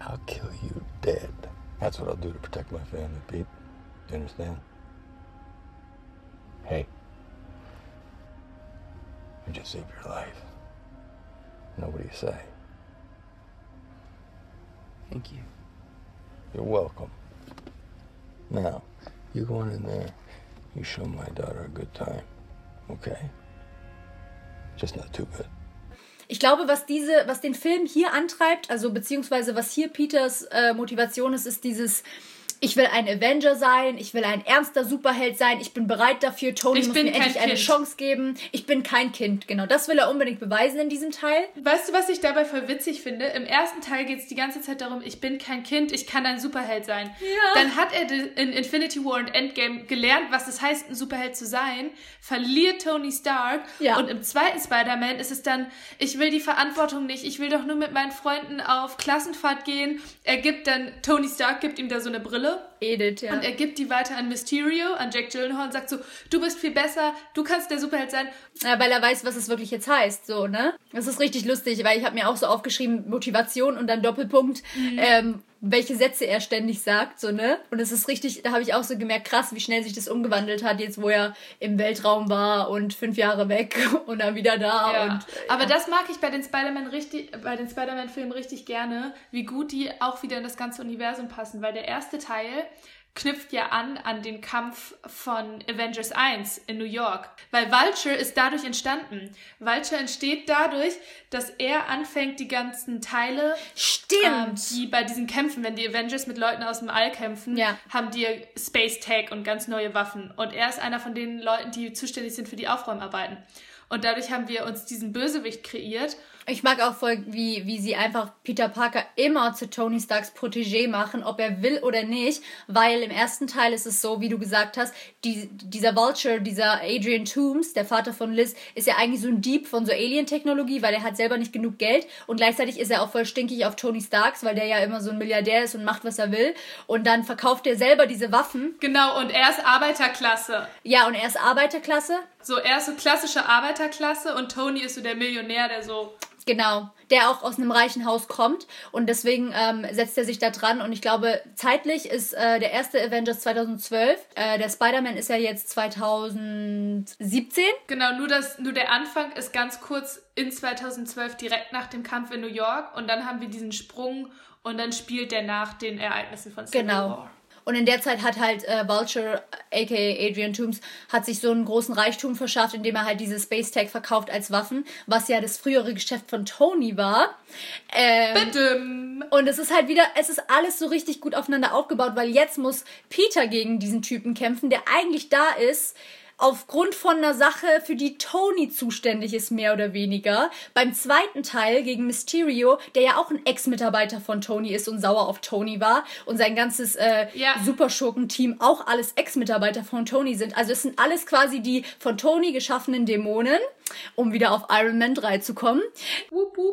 I'll kill you dead. That's what I'll do to protect my family, Pete. You understand? Hey, I just saved your life. Now, what do you say? Thank you. You're welcome. Now, you go on in there, you show my daughter a good time, okay? Just not too good. Ich glaube, was diese, was den Film hier antreibt, also beziehungsweise was hier Peters äh, Motivation ist, ist dieses ich will ein Avenger sein, ich will ein ernster Superheld sein, ich bin bereit dafür, Tony Ich muss mir endlich eine Kind. Chance geben. Ich bin kein Kind, genau. Das will er unbedingt beweisen in diesem Teil. Weißt du, was ich dabei voll witzig finde? Im ersten Teil geht es die ganze Zeit darum, ich bin kein Kind, ich kann ein Superheld sein. Ja. Dann hat er in Infinity War und Endgame gelernt, was es heißt, ein Superheld zu sein, verliert Tony Stark Ja. und im zweiten Spider-Man ist es dann, ich will die Verantwortung nicht, ich will doch nur mit meinen Freunden auf Klassenfahrt gehen. Er gibt dann, Tony Stark gibt ihm da so eine Brille Edith, ja. und er gibt die weiter an Mysterio, an Jack Gyllenhaal und sagt so, du bist viel besser, du kannst der Superheld sein. Ja, weil er weiß, was es wirklich jetzt heißt, so, ne? Das ist richtig lustig, weil ich habe mir auch so aufgeschrieben, Motivation und dann Doppelpunkt, ähm, welche Sätze er ständig sagt, so, ne? Und es ist richtig, da habe ich auch so gemerkt, krass, wie schnell sich das umgewandelt hat, jetzt wo er im Weltraum war und fünf Jahre weg und dann wieder da Ja. und Aber das mag ich bei den Spider-Man richtig, bei den Spider-Man-Filmen richtig gerne, wie gut die auch wieder in das ganze Universum passen, weil der erste Teil knüpft ja an an den Kampf von Avengers 1 in New York, weil Vulture ist dadurch entstanden. Vulture entsteht dadurch, dass er anfängt, die ganzen Teile, ähm, Stimmt! die bei diesen Kämpfen, wenn die Avengers mit Leuten aus dem All kämpfen, Ja. haben die Space Tag und ganz neue Waffen. Und er ist einer von den Leuten, die zuständig sind für die Aufräumarbeiten. Und dadurch haben wir uns diesen Bösewicht kreiert. Ich mag auch voll, wie, wie sie einfach Peter Parker immer zu Tony Starks Protégé machen, ob er will oder nicht, weil im ersten Teil ist es so, wie du gesagt hast, die, dieser Vulture, dieser Adrian Toomes, der Vater von Liz, ist ja eigentlich so ein Dieb von so Alien-Technologie, weil er hat selber nicht genug Geld und gleichzeitig ist er auch voll stinkig auf Tony Starks, weil der ja immer so ein Milliardär ist und macht, was er will und dann verkauft er selber diese Waffen. Genau, und er ist Arbeiterklasse. Ja, und er ist Arbeiterklasse. So, er ist so klassische Arbeiterklasse und Tony ist so der Millionär, der so Genau, der auch aus einem reichen Haus kommt und deswegen ähm, setzt er sich da dran und ich glaube, zeitlich ist äh, der erste Avengers 2012, äh, der Spider-Man ist ja jetzt 2017. Genau, nur, das, nur der Anfang ist ganz kurz in 2012 direkt nach dem Kampf in New York und dann haben wir diesen Sprung und dann spielt der nach den Ereignissen von Civil Genau. War. Und in der Zeit hat halt äh, Vulture, aka Adrian Toomes, hat sich so einen großen Reichtum verschafft, indem er halt diese Space Tech verkauft als Waffen, was ja das frühere Geschäft von Tony war. Ähm, Badum. Und es ist halt wieder, es ist alles so richtig gut aufeinander aufgebaut, weil jetzt muss Peter gegen diesen Typen kämpfen, der eigentlich da ist, aufgrund von einer Sache, für die Tony zuständig ist, mehr oder weniger. Beim zweiten Teil gegen Mysterio, der ja auch ein Ex-Mitarbeiter von Tony ist und sauer auf Tony war und sein ganzes äh, Ja. Superschurken-Team auch alles Ex-Mitarbeiter von Tony sind. Also es sind alles quasi die von Tony geschaffenen Dämonen, um wieder auf Iron Man 3 zu kommen.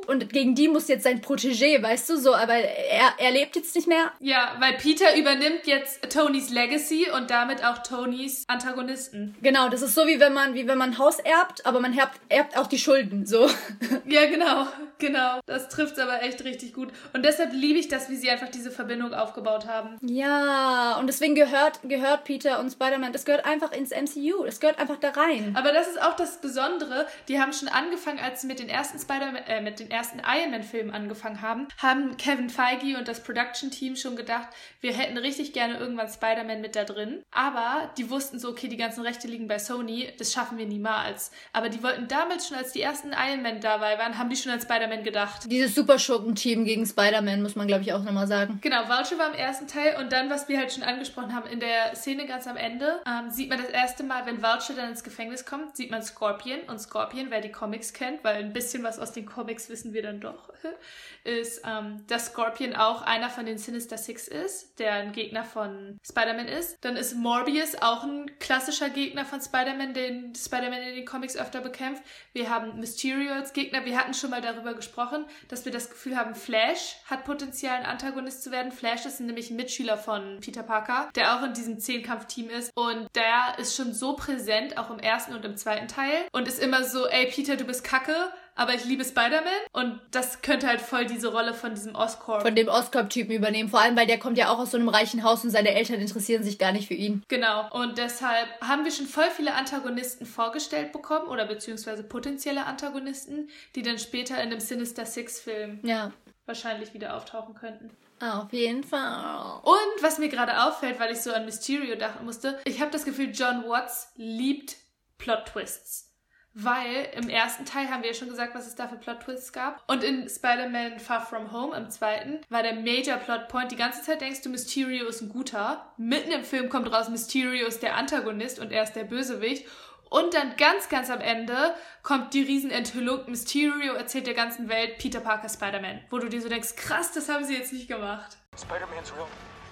Und gegen die muss jetzt sein Protégé, weißt du, so, aber er, er lebt jetzt nicht mehr. Ja, weil Peter übernimmt jetzt Tonys Legacy und damit auch Tonys Antagonisten. Genau, das ist so wie wenn man, wie wenn man ein Haus erbt, aber man erbt, erbt auch die Schulden, so. Ja, genau, genau. Das trifft's aber echt richtig gut. Und deshalb liebe ich das, wie sie einfach diese Verbindung aufgebaut haben. Ja, und deswegen gehört, gehört Peter und Spider-Man, das gehört einfach ins MCU, das gehört einfach da rein. Aber das ist auch das Besondere. Die haben schon angefangen, als sie mit den ersten Spider äh, mit den ersten Iron Man Filmen angefangen haben, haben Kevin Feige und das Production Team schon gedacht, wir hätten richtig gerne irgendwann Spider-Man mit da drin. Aber die wussten so, okay, die ganzen Rechte liegen bei Sony, das schaffen wir niemals. Aber die wollten damals schon, als die ersten Iron Man dabei waren, haben die schon an Spider-Man gedacht. Dieses Superschurken-Team gegen Spider-Man, muss man glaube ich auch nochmal sagen. Genau, Vulture war im ersten Teil und dann, was wir halt schon angesprochen haben, in der Szene ganz am Ende, ähm, sieht man das erste Mal, wenn Vulture dann ins Gefängnis kommt, sieht man Scorpion und Scorpion, wer die Comics kennt, weil ein bisschen was aus den Comics wissen wir dann doch, ist, ähm, dass Scorpion auch einer von den Sinister Six ist, der ein Gegner von Spider-Man ist. Dann ist Morbius auch ein klassischer Gegner von Spider-Man, den Spider-Man in den Comics öfter bekämpft. Wir haben Mysterio als Gegner. Wir hatten schon mal darüber gesprochen, dass wir das Gefühl haben, Flash hat Potenzial, ein Antagonist zu werden. Flash ist nämlich ein Mitschüler von Peter Parker, der auch in diesem Zehnkampf-Team ist. Und der ist schon so präsent, auch im ersten und im zweiten Teil. Und ist immer so, ey Peter, du bist kacke, aber ich liebe Spider-Man. Und das könnte halt voll diese Rolle von diesem Oscorp. Von dem Oscorp-Typen übernehmen, vor allem, weil der kommt ja auch aus so einem reichen Haus und seine Eltern interessieren sich gar nicht für ihn. Genau. Und deshalb haben wir schon voll viele Antagonisten vorgestellt bekommen oder beziehungsweise potenzielle Antagonisten, die dann später in einem Sinister Six-Film Ja. wahrscheinlich wieder auftauchen könnten. Auf jeden Fall. Und was mir gerade auffällt, weil ich so an Mysterio dachten musste, ich habe das Gefühl, John Watts liebt Plot-Twists. Weil im ersten Teil haben wir ja schon gesagt, was es da für Plot-Twists gab. Und in Spider-Man Far From Home, im zweiten, war der Major Plot-Point. Die ganze Zeit denkst du, Mysterio ist ein guter. Mitten im Film kommt raus, Mysterio ist der Antagonist und er ist der Bösewicht. Und dann ganz, ganz am Ende kommt die Riesenenthüllung. Mysterio erzählt der ganzen Welt Peter Parker Spider-Man. Wo du dir so denkst, krass, das haben sie jetzt nicht gemacht. Spider-Man's real.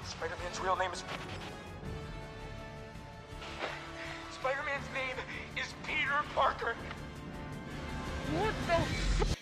Spider-Man's real name is. Spider-Man's name Peter Parker.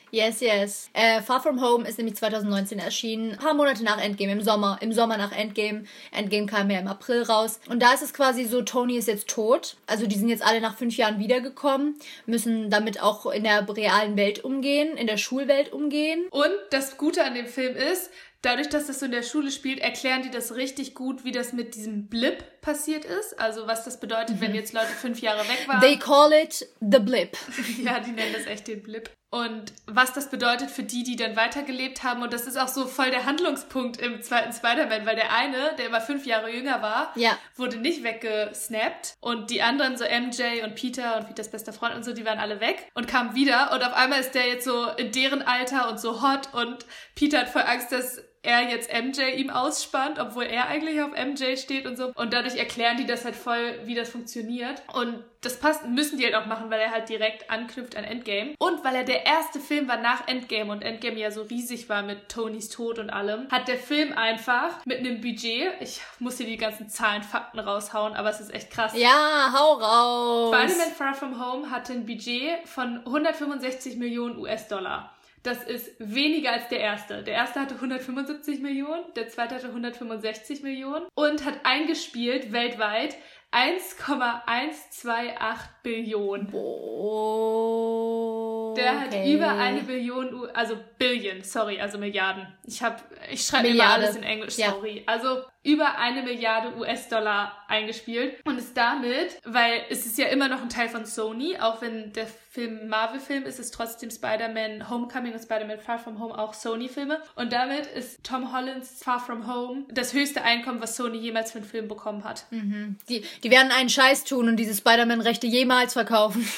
Yes, yes. Äh, Far From Home ist nämlich 2019 erschienen. Ein paar Monate nach Endgame, im Sommer. Im Sommer nach Endgame. Endgame kam ja im April raus. Und da ist es quasi so, Tony ist jetzt tot. Also die sind jetzt alle nach fünf Jahren wiedergekommen. Müssen damit auch in der realen Welt umgehen, in der Schulwelt umgehen. Und das Gute an dem Film ist, dadurch, dass das so in der Schule spielt, erklären die das richtig gut, wie das mit diesem Blip passiert ist. Also was das bedeutet, wenn jetzt Leute fünf Jahre weg waren. They call it the blip. ja, die nennen das echt den Blip. Und was das bedeutet für die, die dann weitergelebt haben. Und das ist auch so voll der Handlungspunkt im zweiten Spider-Man, weil der eine, der immer fünf Jahre jünger war, Ja. wurde nicht weggesnappt. Und die anderen, so MJ und Peter und Peters bester Freund und so, die waren alle weg und kamen wieder. Und auf einmal ist der jetzt so in deren Alter und so hot. Und Peter hat voll Angst, dass er jetzt MJ ihm ausspannt, obwohl er eigentlich auf MJ steht und so. Und dadurch erklären die das halt voll, wie das funktioniert. Und das passt, müssen die halt auch machen, weil er halt direkt anknüpft an Endgame. Und weil er der erste Film war nach Endgame und Endgame ja so riesig war mit Tonys Tod und allem, hat der Film einfach mit einem Budget, ich muss hier die ganzen Zahlen, Fakten raushauen, aber es ist echt krass. Ja, hau raus. Spider-Man Far From Home hatte ein Budget von 165 Millionen US-Dollar. Das ist weniger als der erste. Der erste hatte 175 Millionen, der zweite hatte 165 Millionen und hat eingespielt weltweit 1,128 Billionen. Oh, Der hat okay. über eine Billion, U also Billion, sorry, also Milliarden. Ich habe, ich schreibe immer alles in Englisch, Ja. sorry. Also über eine Milliarde US-Dollar eingespielt und ist damit, weil es ist ja immer noch ein Teil von Sony, auch wenn der Film Marvel-Film ist, ist trotzdem Spider-Man Homecoming und Spider-Man Far From Home auch Sony-Filme. Und damit ist Tom Hollands Far From Home das höchste Einkommen, was Sony jemals für einen Film bekommen hat. Die, die werden einen Scheiß tun und diese Spider-Man-Rechte jemals verkaufen.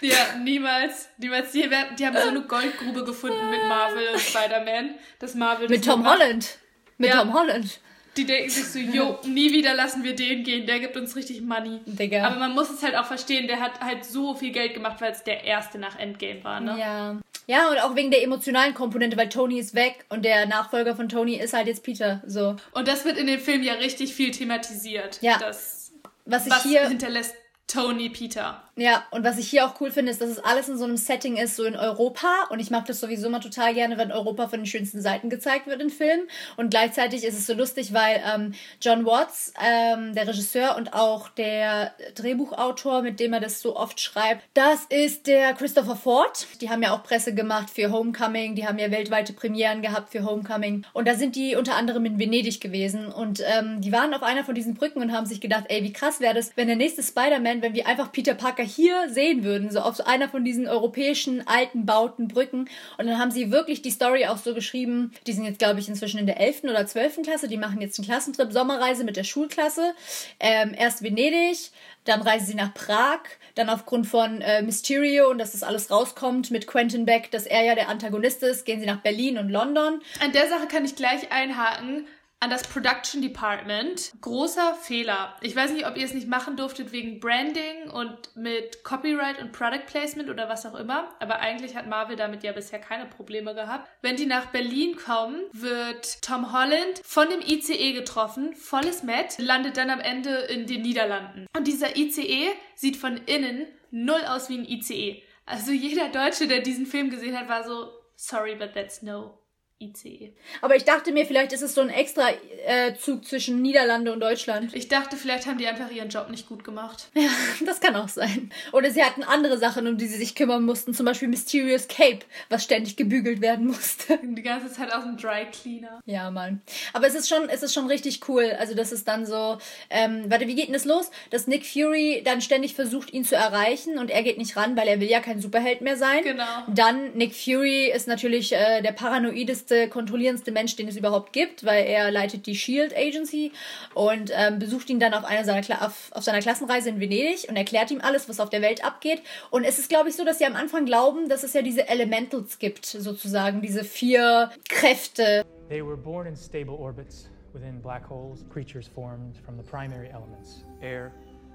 Ja, niemals. Niemals. Die, die haben so eine Goldgrube gefunden mit Marvel und Spider-Man, dass Marvel Mit das Tom. Holland. Mit Ja. Tom Holland. Die denken sich so, jo, nie wieder lassen wir den gehen, der gibt uns richtig Money. Digga. Aber man muss es halt auch verstehen, der hat halt so viel Geld gemacht, weil es der erste nach Endgame war, ne? Ja. Ja, und auch wegen der emotionalen Komponente, weil Tony ist weg und der Nachfolger von Tony ist halt jetzt Peter. So. Und das wird in dem Film ja richtig viel thematisiert. Ja. Das, Was ich was hier. hinterlässt Tony Peter. Ja, und was ich hier auch cool finde, ist, dass es alles in so einem Setting ist, so in Europa. Und ich mag das sowieso immer total gerne, wenn Europa von den schönsten Seiten gezeigt wird in Filmen. Und gleichzeitig ist es so lustig, weil ähm, John Watts, ähm, der Regisseur und auch der Drehbuchautor, mit dem er das so oft schreibt, das ist der Christopher Ford. Die haben ja auch Presse gemacht für Homecoming. Die haben ja weltweite Premieren gehabt für Homecoming. Und da sind die unter anderem in Venedig gewesen. Und ähm, die waren auf einer von diesen Brücken und haben sich gedacht, ey, wie krass wäre das, wenn der nächste Spider-Man, wenn wir einfach Peter Parker hier sehen würden, so auf einer von diesen europäischen alten Bauten Brücken. Und dann haben sie wirklich die Story auch so geschrieben. Die sind jetzt, glaube ich, inzwischen in der 11. oder 12. Klasse. Die machen jetzt einen Klassentrip, Sommerreise mit der Schulklasse. Ähm, erst Venedig, dann reisen sie nach Prag, dann aufgrund von äh, Mysterio und dass das alles rauskommt mit Quentin Beck, dass er ja der Antagonist ist, gehen sie nach Berlin und London. An der Sache kann ich gleich einhaken. An das Production Department. Großer Fehler. Ich weiß nicht, ob ihr es nicht machen durftet wegen Branding und mit Copyright und Product Placement oder was auch immer. Aber eigentlich hat Marvel damit ja bisher keine Probleme gehabt. Wenn die nach Berlin kommen, wird Tom Holland von dem ICE getroffen. Volles Met. Landet dann am Ende in den Niederlanden. Und dieser ICE sieht von innen null aus wie ein ICE. Also jeder Deutsche, der diesen Film gesehen hat, war so, sorry, but that's no ICE. Aber ich dachte mir, vielleicht ist es so ein extra äh, Zug zwischen Niederlande und Deutschland. Ich dachte, vielleicht haben die einfach ihren Job nicht gut gemacht. Ja, das kann auch sein. Oder sie hatten andere Sachen, um die sie sich kümmern mussten. Zum Beispiel Mysterious Cape, was ständig gebügelt werden musste. Die ganze Zeit aus dem Dry Cleaner. Ja, Mann. Aber es ist schon, es ist schon richtig cool. Also, das ist dann so, ähm, warte, wie geht denn das los? Dass Nick Fury dann ständig versucht, ihn zu erreichen und er geht nicht ran, weil er will ja kein Superheld mehr sein. Genau. Dann Nick Fury ist natürlich äh, der paranoideste, kontrollierendste Mensch, den es überhaupt gibt, weil er leitet die Shield Agency und ähm, besucht ihn dann auf einer seiner Kla auf, auf seiner Klassenreise in Venedig und erklärt ihm alles, was auf der Welt abgeht. Und es ist, glaube ich, so, dass sie am Anfang glauben, dass es ja diese Elementals gibt, sozusagen, diese vier Kräfte. They were born in stable orbits within black holes, creatures formed from the primary elements air,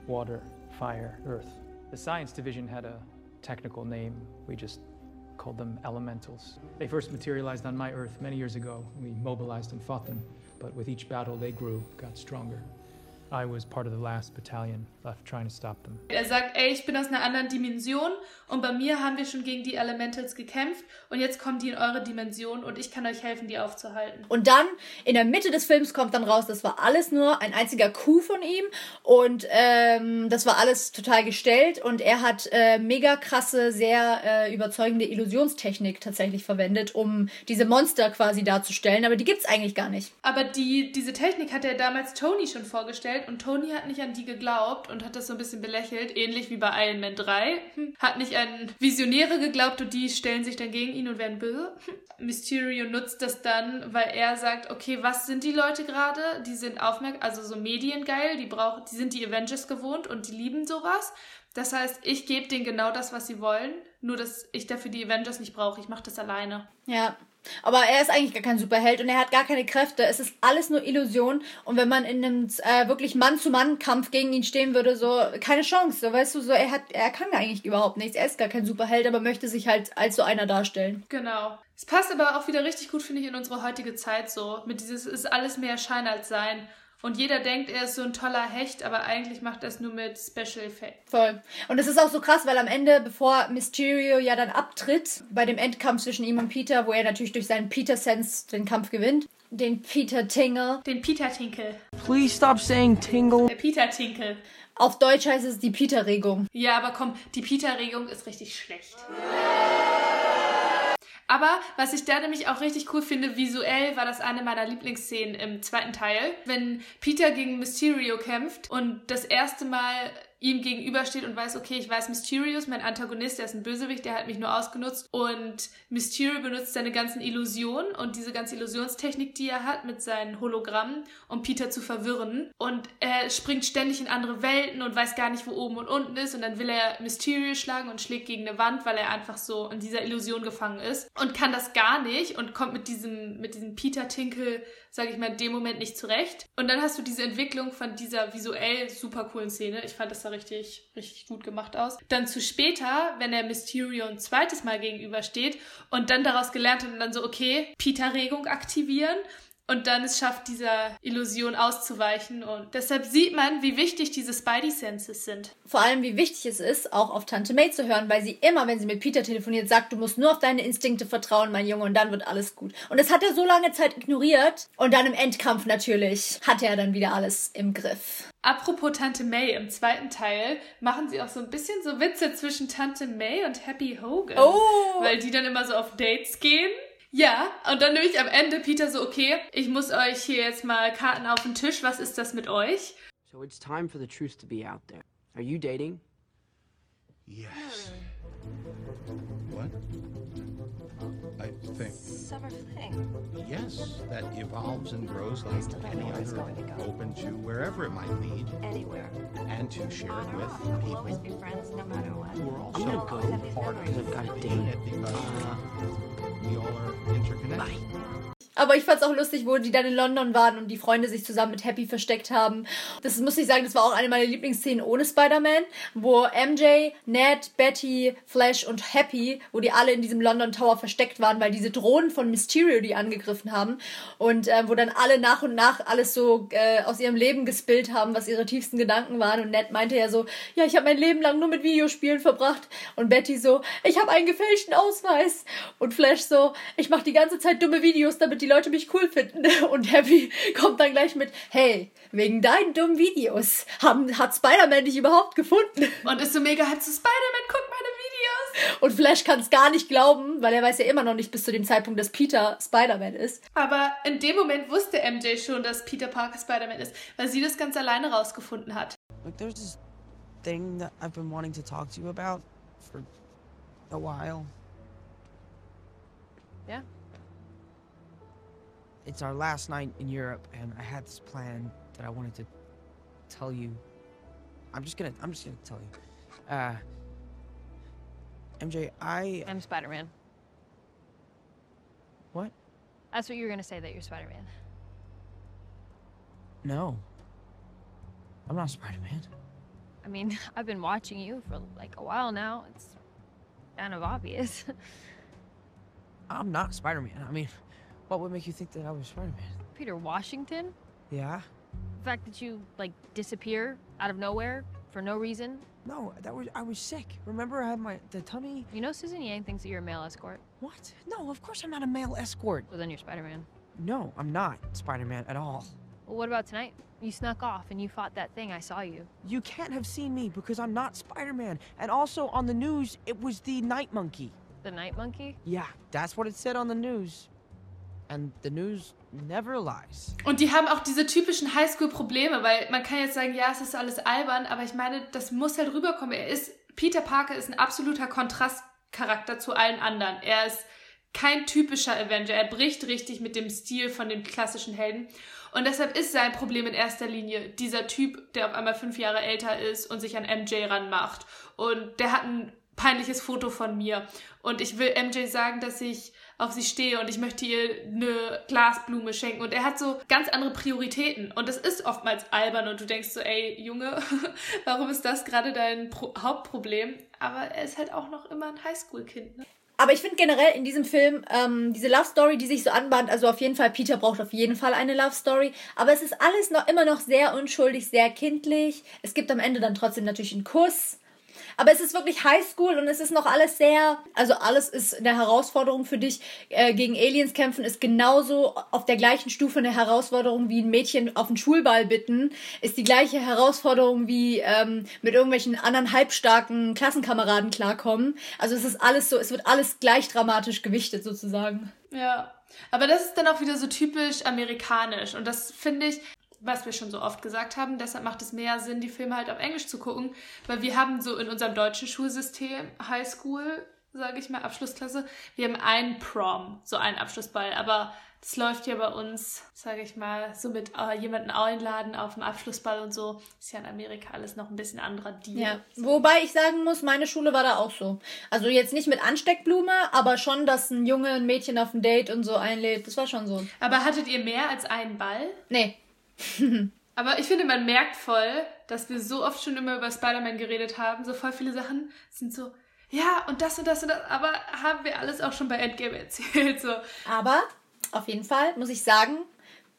water, fire, earth. The science division had a technical name. We just called them elementals. They first materialized on my Earth many years ago. We mobilized and fought them, but with each battle they grew, got stronger. I was part of the last battalion left trying to stop them. Er sagt, ey, ich bin aus einer anderen Dimension und bei mir haben wir schon gegen die Elementals gekämpft und jetzt kommen die in eure Dimension und ich kann euch helfen, die aufzuhalten. Und dann in der Mitte des Films kommt dann raus, das war alles nur ein einziger Coup von ihm und ähm, das war alles total gestellt und er hat äh, mega krasse, sehr äh, überzeugende Illusionstechnik tatsächlich verwendet, um diese Monster quasi darzustellen, aber die gibt's eigentlich gar nicht. Aber die, diese Technik hat er damals Tony schon vorgestellt und Tony hat nicht an die geglaubt und hat das so ein bisschen belächelt, ähnlich wie bei Iron Man 3. Hm. Hat nicht an Visionäre geglaubt und die stellen sich dann gegen ihn und werden böse. Mysterio nutzt das dann, weil er sagt, okay, was sind die Leute gerade? Die sind aufmerksam, also so mediengeil, die brauchen, die sind die Avengers gewohnt und die lieben sowas. Das heißt, ich gebe denen genau das, was sie wollen, nur dass ich dafür die Avengers nicht brauche. Ich mache das alleine. Ja. Aber er ist eigentlich gar kein Superheld und er hat gar keine Kräfte. Es ist alles nur Illusion. Und wenn man in einem äh, wirklich Mann-zu-Mann-Kampf gegen ihn stehen würde, so keine Chance. So, weißt du, so er hat, er kann eigentlich überhaupt nichts. Er ist gar kein Superheld, aber möchte sich halt als so einer darstellen. Genau. Es passt aber auch wieder richtig gut, finde ich, in unsere heutige Zeit so. Mit dieses ist alles mehr Schein als Sein. Und jeder denkt, er ist so ein toller Hecht, aber eigentlich macht er es nur mit Special Effects. Voll. Und es ist auch so krass, weil am Ende, bevor Mysterio ja dann abtritt, bei dem Endkampf zwischen ihm und Peter, wo er natürlich durch seinen Peter-Sense den Kampf gewinnt, den Peter Tingle. Den Peter Tinkel. Please stop saying tingle. Der Peter Tinkel. Auf Deutsch heißt es die Peter-Regung. Ja, aber komm, die Peter-Regung ist richtig schlecht. Aber was ich da nämlich auch richtig cool finde, visuell war das eine meiner Lieblingsszenen im zweiten Teil, wenn Peter gegen Mysterio kämpft und das erste Mal ihm gegenübersteht und weiß, okay, ich weiß, Mysterio ist mein Antagonist, der ist ein Bösewicht, der hat mich nur ausgenutzt und Mysterio benutzt seine ganzen Illusionen und diese ganze Illusionstechnik, die er hat mit seinen Hologrammen, um Peter zu verwirren und er springt ständig in andere Welten und weiß gar nicht, wo oben und unten ist und dann will er Mysterio schlagen und schlägt gegen eine Wand, weil er einfach so in dieser Illusion gefangen ist und kann das gar nicht und kommt mit diesem, mit diesem Peter Tinkel sage ich mal, in dem Moment nicht zurecht. Und dann hast du diese Entwicklung von dieser visuell super coolen Szene. Ich fand das da richtig, richtig gut gemacht aus. Dann zu später, wenn er Mysterio ein zweites Mal gegenübersteht und dann daraus gelernt hat und dann so, okay, Peter-Regung aktivieren und dann es schafft, dieser Illusion auszuweichen. Und deshalb sieht man, wie wichtig diese Spidey-Senses sind. Vor allem, wie wichtig es ist, auch auf Tante May zu hören, weil sie immer, wenn sie mit Peter telefoniert, sagt, du musst nur auf deine Instinkte vertrauen, mein Junge, und dann wird alles gut. Und das hat er so lange Zeit ignoriert. Und dann im Endkampf natürlich hat er dann wieder alles im Griff. Apropos Tante May, im zweiten Teil machen sie auch so ein bisschen so Witze zwischen Tante May und Happy Hogan. Oh! Weil die dann immer so auf Dates gehen. Ja, und dann nämlich am Ende Peter so, okay, ich muss euch hier jetzt mal Karten auf den Tisch, was ist das mit euch? So it's time for the truth to be out there. Are you dating? Yes. What? I think. Summer fling. Yes, that evolves and grows like any other, open to wherever it might lead, Anywhere. and to share it with We'll people always be friends no matter what. who are I'm also gonna go part of because I've got a date. it because we all are interconnected. Aber ich fand's auch lustig, wo die dann in London waren und die Freunde sich zusammen mit Happy versteckt haben. Das muss ich sagen, das war auch eine meiner Lieblingsszenen ohne Spider-Man, wo MJ, Ned, Betty, Flash und Happy, wo die alle in diesem London Tower versteckt waren, weil diese Drohnen von Mysterio die angegriffen haben und äh, wo dann alle nach und nach alles so äh, aus ihrem Leben gespillt haben, was ihre tiefsten Gedanken waren. Und Ned meinte ja so, ja, ich habe mein Leben lang nur mit Videospielen verbracht. Und Betty so, ich habe einen gefälschten Ausweis. Und Flash so, ich mache die ganze Zeit dumme Videos, damit die Leute mich cool finden. Und Happy kommt dann gleich mit, hey, wegen deinen dummen Videos haben, hat Spider-Man dich überhaupt gefunden. Und ist so mega halt so, Spider-Man, guck meine Videos. Und Flash kann es gar nicht glauben, weil er weiß ja immer noch nicht bis zu dem Zeitpunkt, dass Peter Spider-Man ist. Aber in dem Moment wusste MJ schon, dass Peter Parker Spider-Man ist, weil sie das ganz alleine rausgefunden hat. Look, there's this thing that I've been wanting to talk to you about for a while. Yeah? It's our last night in Europe, and I had this plan that I wanted to tell you. I'm just gonna, I'm just gonna tell you. Uh, MJ, I. I'm Spider Man. What? That's what you were gonna say, that you're Spider Man. No. I'm not Spider Man. I mean, I've been watching you for like a while now. It's kind of obvious. I'm not Spider Man. I mean, what would make you think that I was Spider Man? Peter Washington? Yeah? The fact that you, like, disappear out of nowhere for no reason? No, that was I was sick. Remember I had my the tummy? You know Susan Yang thinks that you're a male escort? What? No, of course I'm not a male escort. Well, then you're Spider Man. No, I'm not Spider Man at all. Well, what about tonight? You snuck off and you fought that thing. I saw you. You can't have seen me because I'm not Spider Man. And also on the news, it was the Night Monkey. The Night Monkey? Yeah, that's what it said on the news. Und die haben auch diese typischen Highschool-Probleme, weil man kann jetzt sagen, ja, es ist alles albern, aber ich meine, das muss halt rüberkommen. Er ist, Peter Parker ist ein absoluter Kontrastcharakter zu allen anderen. Er ist kein typischer Avenger. Er bricht richtig mit dem Stil von den klassischen Helden. Und deshalb ist sein Problem in erster Linie dieser Typ, der auf einmal fünf Jahre älter ist und sich an MJ ranmacht. Und der hat ein peinliches Foto von mir. Und ich will MJ sagen, dass ich auf sie stehe und ich möchte ihr eine Glasblume schenken. Und er hat so ganz andere Prioritäten. Und das ist oftmals albern und du denkst so, ey, Junge, warum ist das gerade dein Pro Hauptproblem? Aber er ist halt auch noch immer ein Highschool-Kind. Ne? Aber ich finde generell in diesem Film ähm, diese Love Story, die sich so anbahnt, also auf jeden Fall, Peter braucht auf jeden Fall eine Love Story. Aber es ist alles noch immer noch sehr unschuldig, sehr kindlich. Es gibt am Ende dann trotzdem natürlich einen Kuss. Aber es ist wirklich Highschool und es ist noch alles sehr, also alles ist eine Herausforderung für dich. Äh, gegen Aliens kämpfen ist genauso auf der gleichen Stufe eine Herausforderung wie ein Mädchen auf den Schulball bitten. Ist die gleiche Herausforderung wie ähm, mit irgendwelchen anderen halbstarken Klassenkameraden klarkommen. Also es ist alles so, es wird alles gleich dramatisch gewichtet sozusagen. Ja. Aber das ist dann auch wieder so typisch amerikanisch. Und das finde ich, was wir schon so oft gesagt haben, deshalb macht es mehr Sinn, die Filme halt auf Englisch zu gucken, weil wir haben so in unserem deutschen Schulsystem, Highschool, sage ich mal, Abschlussklasse, wir haben einen Prom, so einen Abschlussball, aber das läuft ja bei uns, sage ich mal, so mit äh, jemanden einladen auf dem Abschlussball und so. Ist ja in Amerika alles noch ein bisschen anderer Deal. Ja. Wobei ich sagen muss, meine Schule war da auch so. Also jetzt nicht mit Ansteckblume, aber schon, dass ein Junge ein Mädchen auf ein Date und so einlädt. Das war schon so. Aber hattet ihr mehr als einen Ball? Nee. Aber ich finde, man merkt voll, dass wir so oft schon immer über Spider-Man geredet haben. So voll viele Sachen sind so, ja, und das und das und das, aber haben wir alles auch schon bei Endgame erzählt. So. Aber auf jeden Fall muss ich sagen,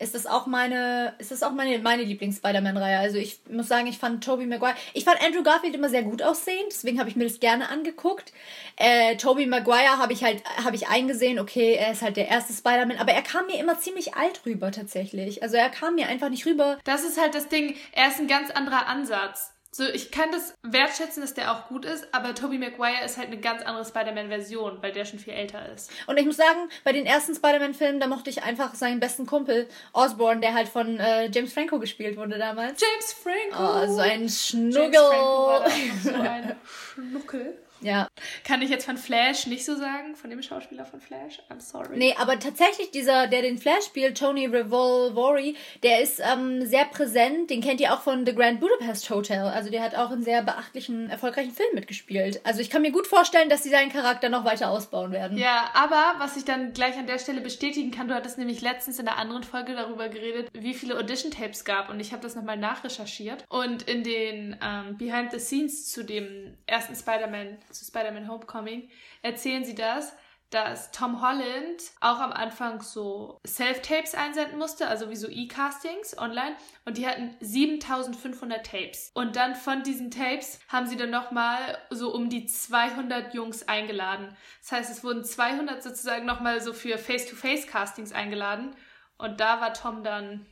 ist das auch meine, ist das auch meine, meine Lieblings-Spider-Man-Reihe. Also ich muss sagen, ich fand Tobey Maguire, ich fand Andrew Garfield immer sehr gut aussehend, deswegen habe ich mir das gerne angeguckt. Äh, Tobey Maguire habe ich halt, habe ich eingesehen, okay, er ist halt der erste Spider-Man, aber er kam mir immer ziemlich alt rüber tatsächlich. Also er kam mir einfach nicht rüber. Das ist halt das Ding, er ist ein ganz anderer Ansatz. So, ich kann das wertschätzen, dass der auch gut ist, aber Tobey Maguire ist halt eine ganz andere Spider-Man-Version, weil der schon viel älter ist. Und ich muss sagen, bei den ersten Spider-Man-Filmen, da mochte ich einfach seinen besten Kumpel, Osborn, der halt von äh, James Franco gespielt wurde damals. James Franco! Oh, so ein Schnuggel. James Franco war so ein Schnuckel. Ja. Kann ich jetzt von Flash nicht so sagen, von dem Schauspieler von Flash? I'm sorry. Nee, aber tatsächlich dieser, der den Flash spielt, Tony Revolvori, der ist ähm, sehr präsent. Den kennt ihr auch von The Grand Budapest Hotel. Also der hat auch in sehr beachtlichen, erfolgreichen Filmen mitgespielt. Also ich kann mir gut vorstellen, dass sie seinen Charakter noch weiter ausbauen werden. Ja, aber was ich dann gleich an der Stelle bestätigen kann, du hattest nämlich letztens in einer anderen Folge darüber geredet, wie viele Audition-Tapes gab und ich habe das nochmal nachrecherchiert. Und in den ähm, Behind the Scenes zu dem ersten Spider-Man zu Spider-Man Homecoming, erzählen sie das, dass Tom Holland auch am Anfang so Self-Tapes einsenden musste, also wie so E-Castings online. Und die hatten 7500 Tapes. Und dann von diesen Tapes haben sie dann nochmal so um die 200 Jungs eingeladen. Das heißt, es wurden 200 sozusagen nochmal so für Face-to-Face-Castings eingeladen. Und da war Tom dann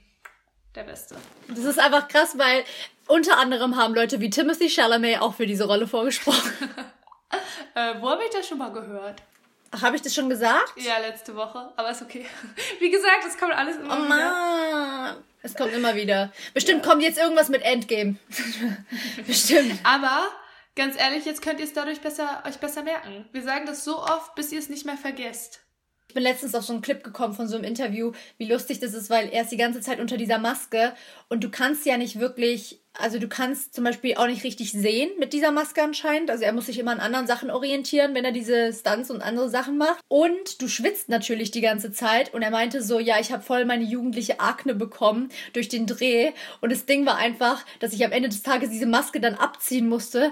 der Beste. Das ist einfach krass, weil unter anderem haben Leute wie Timothy Chalamet auch für diese Rolle vorgesprochen. Äh, wo habe ich das schon mal gehört? Ach, habe ich das schon gesagt? Ja, letzte Woche. Aber ist okay. Wie gesagt, es kommt alles immer oh, wieder. Mann. Es kommt immer wieder. Bestimmt ja. kommt jetzt irgendwas mit Endgame. Bestimmt. Aber ganz ehrlich, jetzt könnt ihr es dadurch besser, euch besser merken. Wir sagen das so oft, bis ihr es nicht mehr vergesst. Ich bin letztens auf so einen Clip gekommen von so einem Interview, wie lustig das ist, weil er ist die ganze Zeit unter dieser Maske und du kannst ja nicht wirklich, also du kannst zum Beispiel auch nicht richtig sehen mit dieser Maske anscheinend. Also er muss sich immer an anderen Sachen orientieren, wenn er diese Stunts und andere Sachen macht. Und du schwitzt natürlich die ganze Zeit und er meinte so, ja, ich habe voll meine jugendliche Akne bekommen durch den Dreh und das Ding war einfach, dass ich am Ende des Tages diese Maske dann abziehen musste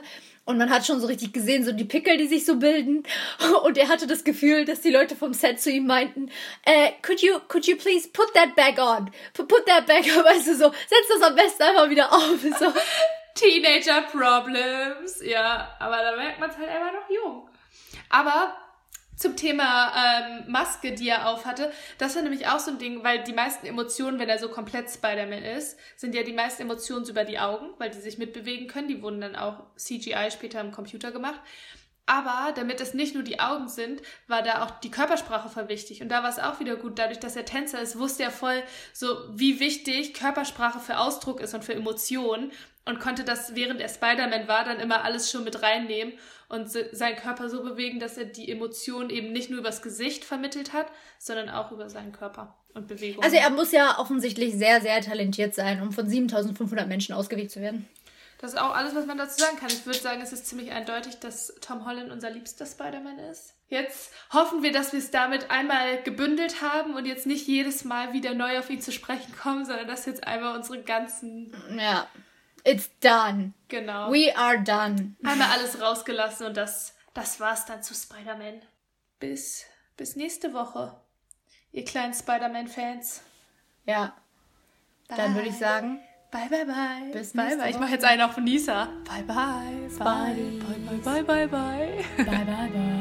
und man hat schon so richtig gesehen, so die Pickel, die sich so bilden. Und er hatte das Gefühl, dass die Leute vom Set zu ihm meinten, äh, could you, could you please put that back on? Put that back on. Weißt du, so, setz das am besten einfach wieder auf. So. Teenager Problems. Ja, aber da merkt man es halt einfach noch jung. Aber zum Thema ähm, Maske, die er aufhatte. Das war nämlich auch so ein Ding, weil die meisten Emotionen, wenn er so komplett Spider-Man ist, sind ja die meisten Emotionen über die Augen, weil die sich mitbewegen können. Die wurden dann auch CGI später im Computer gemacht. Aber damit es nicht nur die Augen sind, war da auch die Körpersprache voll wichtig. Und da war es auch wieder gut. Dadurch, dass er Tänzer ist, wusste er voll so, wie wichtig Körpersprache für Ausdruck ist und für Emotionen. Und konnte das, während er Spider-Man war, dann immer alles schon mit reinnehmen und seinen Körper so bewegen, dass er die Emotionen eben nicht nur übers Gesicht vermittelt hat, sondern auch über seinen Körper und Bewegung. Also er muss ja offensichtlich sehr, sehr talentiert sein, um von 7500 Menschen ausgewählt zu werden. Das ist auch alles, was man dazu sagen kann. Ich würde sagen, es ist ziemlich eindeutig, dass Tom Holland unser liebster Spider-Man ist. Jetzt hoffen wir, dass wir es damit einmal gebündelt haben und jetzt nicht jedes Mal wieder neu auf ihn zu sprechen kommen, sondern dass jetzt einmal unsere ganzen. Ja. It's done. Genau. We are done. Einmal alles rausgelassen und das, das war's dann zu Spider-Man. Bis, bis nächste Woche, ihr kleinen Spider-Man-Fans. Ja. Dann würde ich sagen, Bye, bye, bye. Bis bye, bye. Ich mache jetzt einen auf Nisa. Bye, bye. Bye, Spidey. bye, bye, bye, bye, bye. bye, bye, bye.